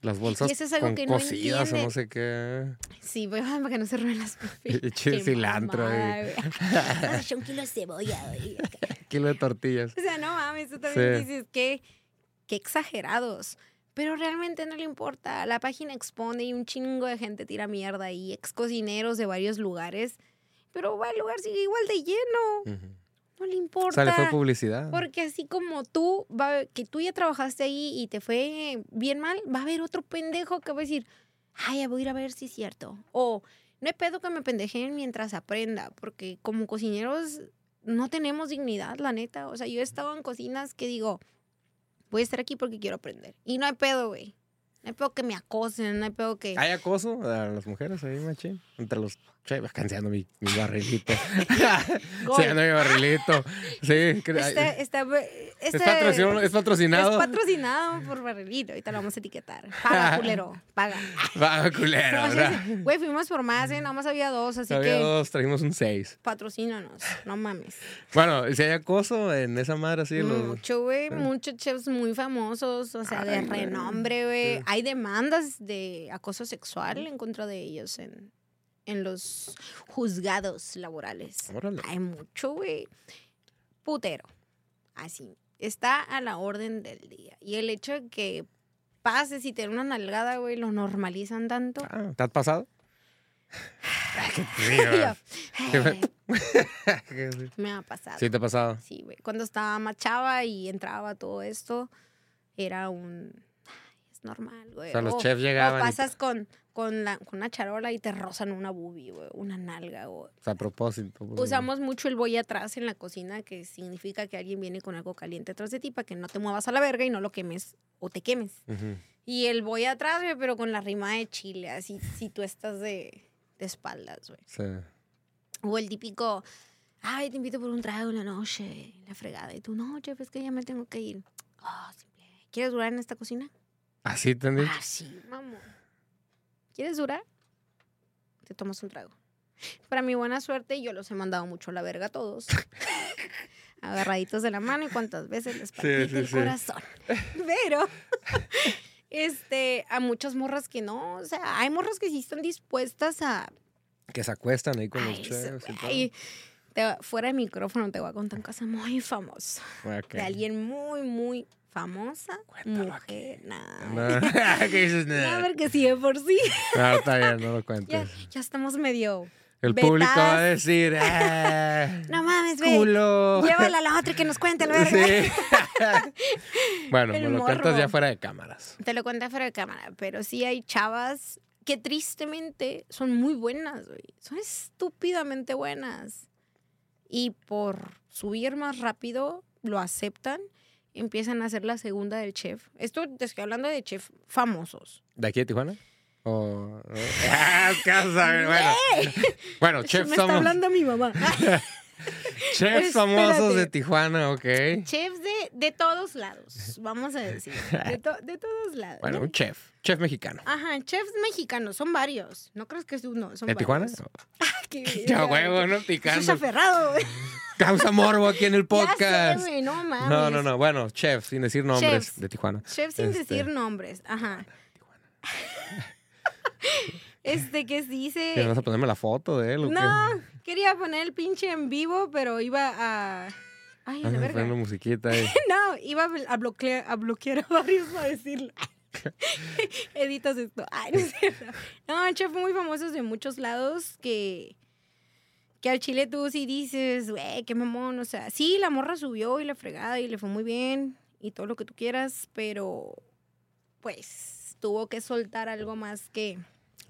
Las bolsas eso es algo con que no cocidas o no sé qué. Sí, voy para que no se roben las papitas. Cilantro a echar un kilo de cebolla, güey. Kilo de tortillas. O sea, no mames, tú también Sí. dices que, qué exagerados. Pero realmente no le importa. La página expone y un chingo de gente tira mierda y ex cocineros de varios lugares. Pero va, el lugar sigue igual de lleno. Ujú. No le O importa. sea, le fue publicidad. Porque así como tú, va, que tú ya trabajaste ahí y te fue bien mal, va a haber otro pendejo que va a decir, ay, ya voy a ir a ver si es cierto. O no hay pedo que me pendejeen mientras aprenda, porque como cocineros no tenemos dignidad, la neta. O sea, yo he estado en cocinas que digo, voy a estar aquí porque quiero aprender. Y no hay pedo, güey. No hay pedo que me acosen, no hay pedo que... ¿Hay acoso a las mujeres ahí, machín? Entre los... Canseando mi, mi barrilito. Gol. Enseñando mi barrilito. Sí. Este, este, ¿Es, este- patrocin- es patrocinado. Es patrocinado por Barrilito. Ahorita lo vamos a etiquetar. Paga, culero. Paga. Va, culero. Güey, fuimos por más, ¿eh? Nada más había dos, así Había que dos, trajimos un 6. patrocínanos. No mames. Bueno, si hay acoso en esa madre así. Mucho, güey. Muchos chefs muy famosos, o sea, de Ay, güey. renombre, güey. Sí. Hay demandas de acoso sexual en contra de ellos en, en los juzgados laborales. Órale. Hay mucho, güey. Putero. Así. Está a la orden del día. Y el hecho de que pases y te una nalgada, güey, lo normalizan tanto. Ah, ¿Te has pasado? Fe- "Eh, me ha pasado. Sí, te ha pasado. Sí, güey. Cuando estaba más chava y entraba todo esto, era un. ay, Es normal, güey. O sea, los O- chefs O llegaban y- pasas con, con, la, con una charola y te rozan una boobie, güey. Una nalga, güey. O sea, a propósito. pues, Usamos mucho el voy atrás en la cocina, que significa que alguien viene con algo caliente atrás de ti para que no te muevas a la verga y no lo quemes o te quemes. Y el voy atrás, güey, pero con la rima de chile, así si tú estás de, de espaldas, güey. Sí. O el típico, ay, te invito por un trago en la noche, la fregada. Y tú, no, chef, es que ya me tengo que ir. Oh, simple. ¿Quieres durar en esta cocina? ¿Así han dicho? Ah, mamón. ¿Quieres durar? Te tomas un trago. Para mi buena suerte, yo los he mandado mucho a la verga a todos. Agarraditos de la mano y cuántas veces les partí sí, el sí. corazón. Pero, este, a muchas morras que no. O sea, hay morras que sí están dispuestas a Que se acuestan ahí con los Ay, chefs y todo. te- fuera de micrófono te voy a contar un caso muy famoso. Ok. De alguien muy, muy famosa. Cuéntalo mujer. Nah. No, ¿Qué dices? No, porque sí, de por sí. No, está bien, no lo cuentes. ya estamos medio. El público va a decir, ¡eh! No mames. ¡Culo! Llévala a la otra y que nos cuente el verga. Sí. bueno, El me lo cuentas ya fuera de cámaras. Te lo conté fuera de cámara, pero sí hay chavas que tristemente son muy buenas, güey. Son estúpidamente buenas. Y por subir más rápido, lo aceptan, empiezan a hacer la segunda del chef. Esto te estoy hablando de chef famosos. ¿De aquí de Tijuana? O... Ah, es que vas a saber, bueno. bueno, chefs Me está hablando mi mamá. Chefs famosos de. Tijuana, ok. Chefs de, de todos lados, vamos a decir. De, to- de todos lados. Bueno, ¿no? un chef. Chef mexicano. Ajá, chefs mexicanos, son varios. No crees que es uno, son ¿De Tijuana? varios. Qué Ya huevo, ¿no? Estás Picando. aferrado, güey. Causa morbo aquí en el Ya sé, podcast. güey, no mames. No, no, no. Bueno, chef, sin decir nombres Chefs. de Tijuana. Chef sin Este. decir nombres. Ajá. Este que dice. ¿Qué, ¿Vas a ponerme la foto de él o qué? No, quería poner el pinche en vivo, pero iba a. Ay, Ah, la verga. musiquita. No, iba a bloquear a, bloquear a varios para decirlo. Editas esto. Ay, no es cierto. No, chef muy famosos de muchos lados que. Que al chile tú sí dices, güey, qué mamón. O sea, sí, la morra subió y la fregada y le fue muy bien y todo lo que tú quieras, pero. Pues tuvo que soltar algo más que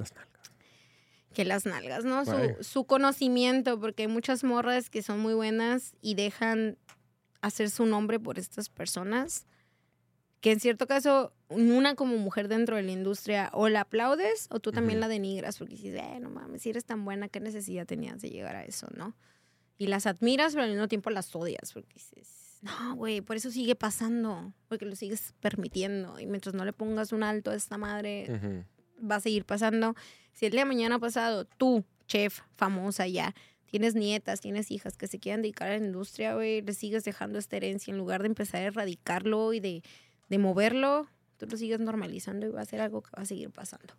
Las nalgas. que las nalgas, ¿no? Su, su conocimiento, porque hay muchas morras que son muy buenas y dejan hacer su nombre por estas personas, que en cierto caso, una como mujer dentro de la industria, o la aplaudes o tú también la denigras, porque dices, eh, no mames, si eres tan buena, ¿qué necesidad tenías de llegar a eso, no? Y las admiras, pero al mismo tiempo las odias, porque dices, no, güey, por eso sigue pasando, porque lo sigues permitiendo, y mientras no le pongas un alto a esta madre, Ujú. Va a seguir pasando. Si el día de mañana pasado, tú, chef, famosa ya, tienes nietas, tienes hijas que se quieran dedicar a la industria, güey, le sigues dejando esta herencia en lugar de empezar a erradicarlo y de, de moverlo, tú lo sigues normalizando y va a ser algo que va a seguir pasando.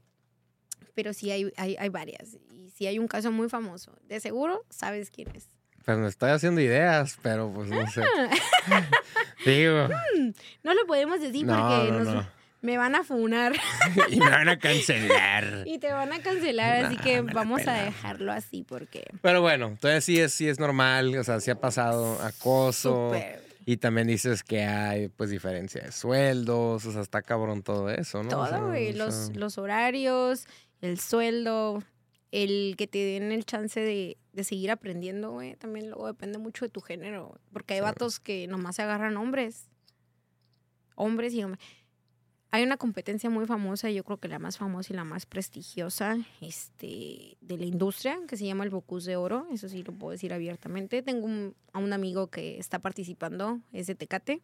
Pero sí hay, hay, hay varias. Y sí hay un caso muy famoso. De seguro sabes quién es. Pues me estoy haciendo ideas, pero pues no sé. Digo. No lo podemos decir No, porque no, nos- no. Me van a funar y me van a cancelar. y te van a cancelar, así que vamos a dejarlo así porque... Pero bueno, entonces sí es, sí es normal, o sea, sí ha pasado acoso. Y también dices que hay pues diferencia de sueldos, o sea, está cabrón todo eso, ¿no? Todo, güey. o Los, sea, los horarios, el sueldo, el que te den el chance de, de seguir aprendiendo, güey. También luego depende mucho de tu género. Porque hay Sí. vatos que nomás se agarran hombres. Hombres y hombres. Hay una competencia muy famosa, yo creo que la más famosa y la más prestigiosa este, de la industria, que se llama el Bocus de Oro. Eso sí lo puedo decir abiertamente. Tengo un- a un amigo que está participando, es de Tecate.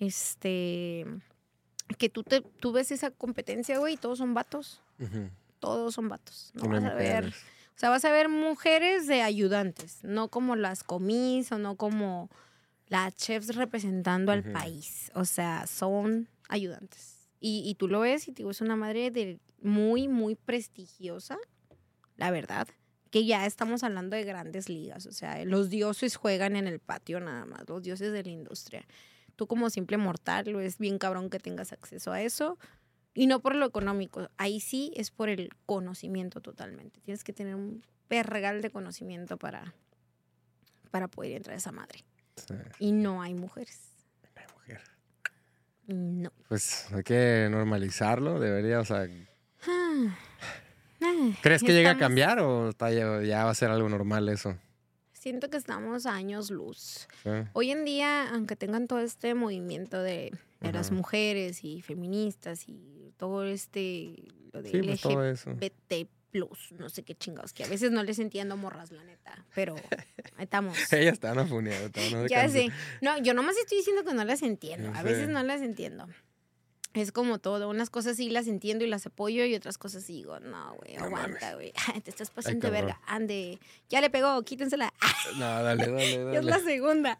Este, que tú, te, tú ves esa competencia, güey, y todos son vatos. Todos son vatos. No vas a ver. O sea, vas a ver mujeres de ayudantes, no como las comis o no como las chefs representando al país. O sea, son ayudantes. Y, y tú lo ves y digo, es una madre de muy, muy prestigiosa, la verdad. Que ya estamos hablando de grandes ligas. O sea, los dioses juegan en el patio nada más, los dioses de la industria. Tú como simple mortal, lo es bien cabrón que tengas acceso a eso. Y no por lo económico, ahí sí es por el conocimiento totalmente. Tienes que tener un pergal de conocimiento para, para poder entrar a esa madre. Sí, Y no hay mujeres. No. Pues hay que normalizarlo, debería, o sea, Ah. Ah, ¿crees que llegue a cambiar o está ya, ya va a ser algo normal eso? Siento que estamos a años luz. Sí. Hoy en día, aunque tengan todo este movimiento de, de las mujeres y feministas y todo este, lo de Sí, pues todo eso. Plus, no sé qué chingados, que a veces no les entiendo morras, la neta, pero ahí estamos. Ella está no funeada, no se Ya sé. No, yo nomás estoy diciendo que no las entiendo. A veces sé. no las entiendo. Es como todo. Unas cosas sí las entiendo y las apoyo y otras cosas sí digo, no, güey, No aguanta, güey. Te estás pasando de verga. Ande. Ya le pegó, quítensela. No, dale, dale, Ya es la dale. segunda.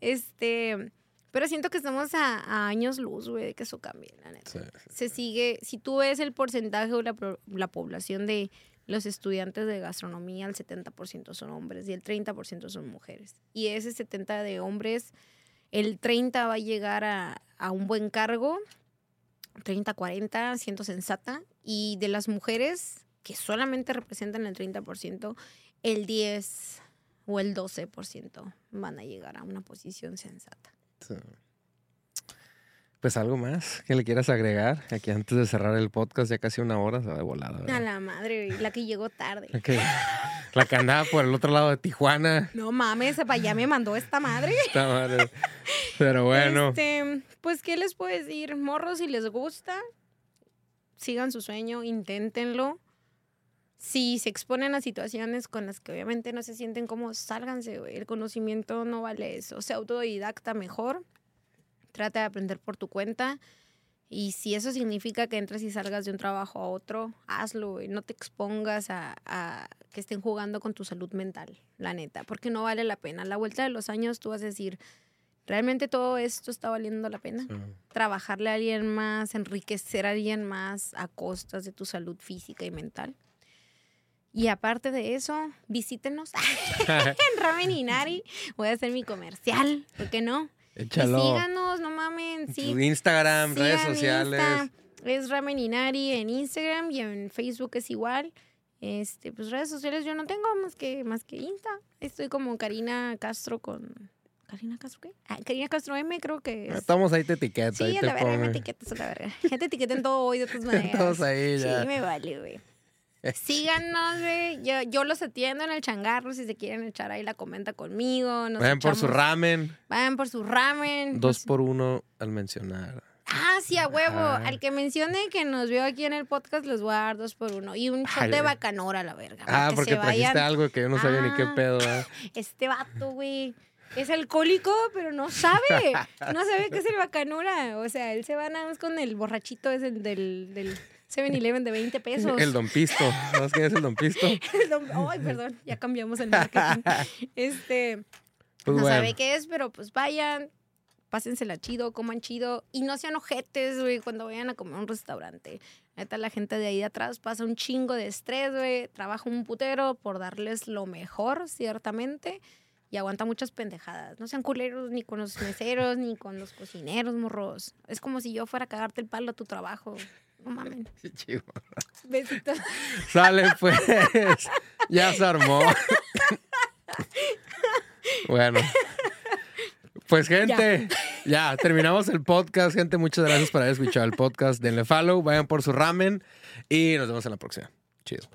este, pero siento que estamos a, a años luz, güey, de que eso cambie, la neta. Sí, Se sigue, si tú ves el porcentaje o la, la población de los estudiantes de gastronomía, el 70% son hombres y el 30% son mujeres. Y ese 70% de hombres, el 30% va a llegar a, a un buen cargo, 30, 40, siendo sensata. Y de las mujeres, que solamente representan el 30%, el 10 o el 12% van a llegar a una posición sensata. Sí. Pues algo más que le quieras agregar aquí antes de cerrar el podcast, ya casi una hora, se va de volada. A la madre, la que llegó tarde. La que, la que andaba por el otro lado de Tijuana. No mames, para allá me mandó esta madre. Esta madre. Pero bueno, Este, pues, ¿qué les puedo decir? Morros, si les gusta, sigan su sueño, inténtenlo. Si se exponen a situaciones con las que obviamente no se sienten como, sálganse, güey. El conocimiento no vale eso. Sea autodidacta mejor. Trata de aprender por tu cuenta. Y si eso significa que entres y salgas de un trabajo a otro, hazlo, güey. No te expongas a, a que estén jugando con tu salud mental, la neta, porque no vale la pena. A la vuelta de los años tú vas a decir, ¿realmente todo esto está valiendo la pena? sí. Trabajarle a alguien más, enriquecer a alguien más a costas de tu salud física y mental. Y aparte de eso, visítenos en Ramen Inari. Voy a hacer mi comercial, ¿por qué no? Y échalo. síganos, no mamen. Sí, Instagram, redes sociales. Insta, es Ramen Inari en Instagram y en Facebook es igual. Este, pues redes sociales yo no tengo más que más que Insta. Estoy como Karina Castro con Karina Castro qué? Ah, Karina Castro M creo que es. Estamos ahí te etiqueta. Sí, ahí a la verga, me etiquetas a la verga. Ya te etiqueten todo hoy de tus maneras. Todos ahí ya. Sí, me vale, güey. Síganos, güey. Yo, yo los atiendo en el changarro. Si se quieren echar ahí la comenta conmigo. Nos Vayan por su ramen. Vayan por su ramen. Dos por uno al mencionar. Ah, sí, a huevo. Al que mencione que nos vio aquí en el podcast, les voy a dar dos por uno. Y un shot Ay, de bacanora, la verga. Ah, porque se trajiste vayan. algo que yo no sabía ni qué Ah. pedo. ¿eh? Este vato, güey. Es alcohólico, pero no sabe. No sabe qué es el bacanora. O sea, él se va nada más con el borrachito ese del, del 7-Eleven de 20 pesos. El Don Pisto. ¿Sabes quién es el Don Pisto? El don- Ay, perdón, ya cambiamos el marketing. Este, Pues no bueno. sabe qué es, pero pues vayan, pásensela chido, coman chido y no sean ojetes, güey, cuando vayan a comer a un restaurante. Neta, la gente de ahí atrás pasa un chingo de estrés, güey, trabaja un putero por darles lo mejor, ciertamente, y aguanta muchas pendejadas. No sean culeros ni con los meseros ni con los cocineros, morros. Es como si yo fuera a cagarte el palo a tu trabajo. No. Chivo. Besitos. Sale pues. ya se armó. bueno, Pues gente, ya. terminamos el podcast. Gente, muchas gracias por haber escuchado el podcast. Denle follow, vayan por su ramen y nos vemos en la próxima. Chido.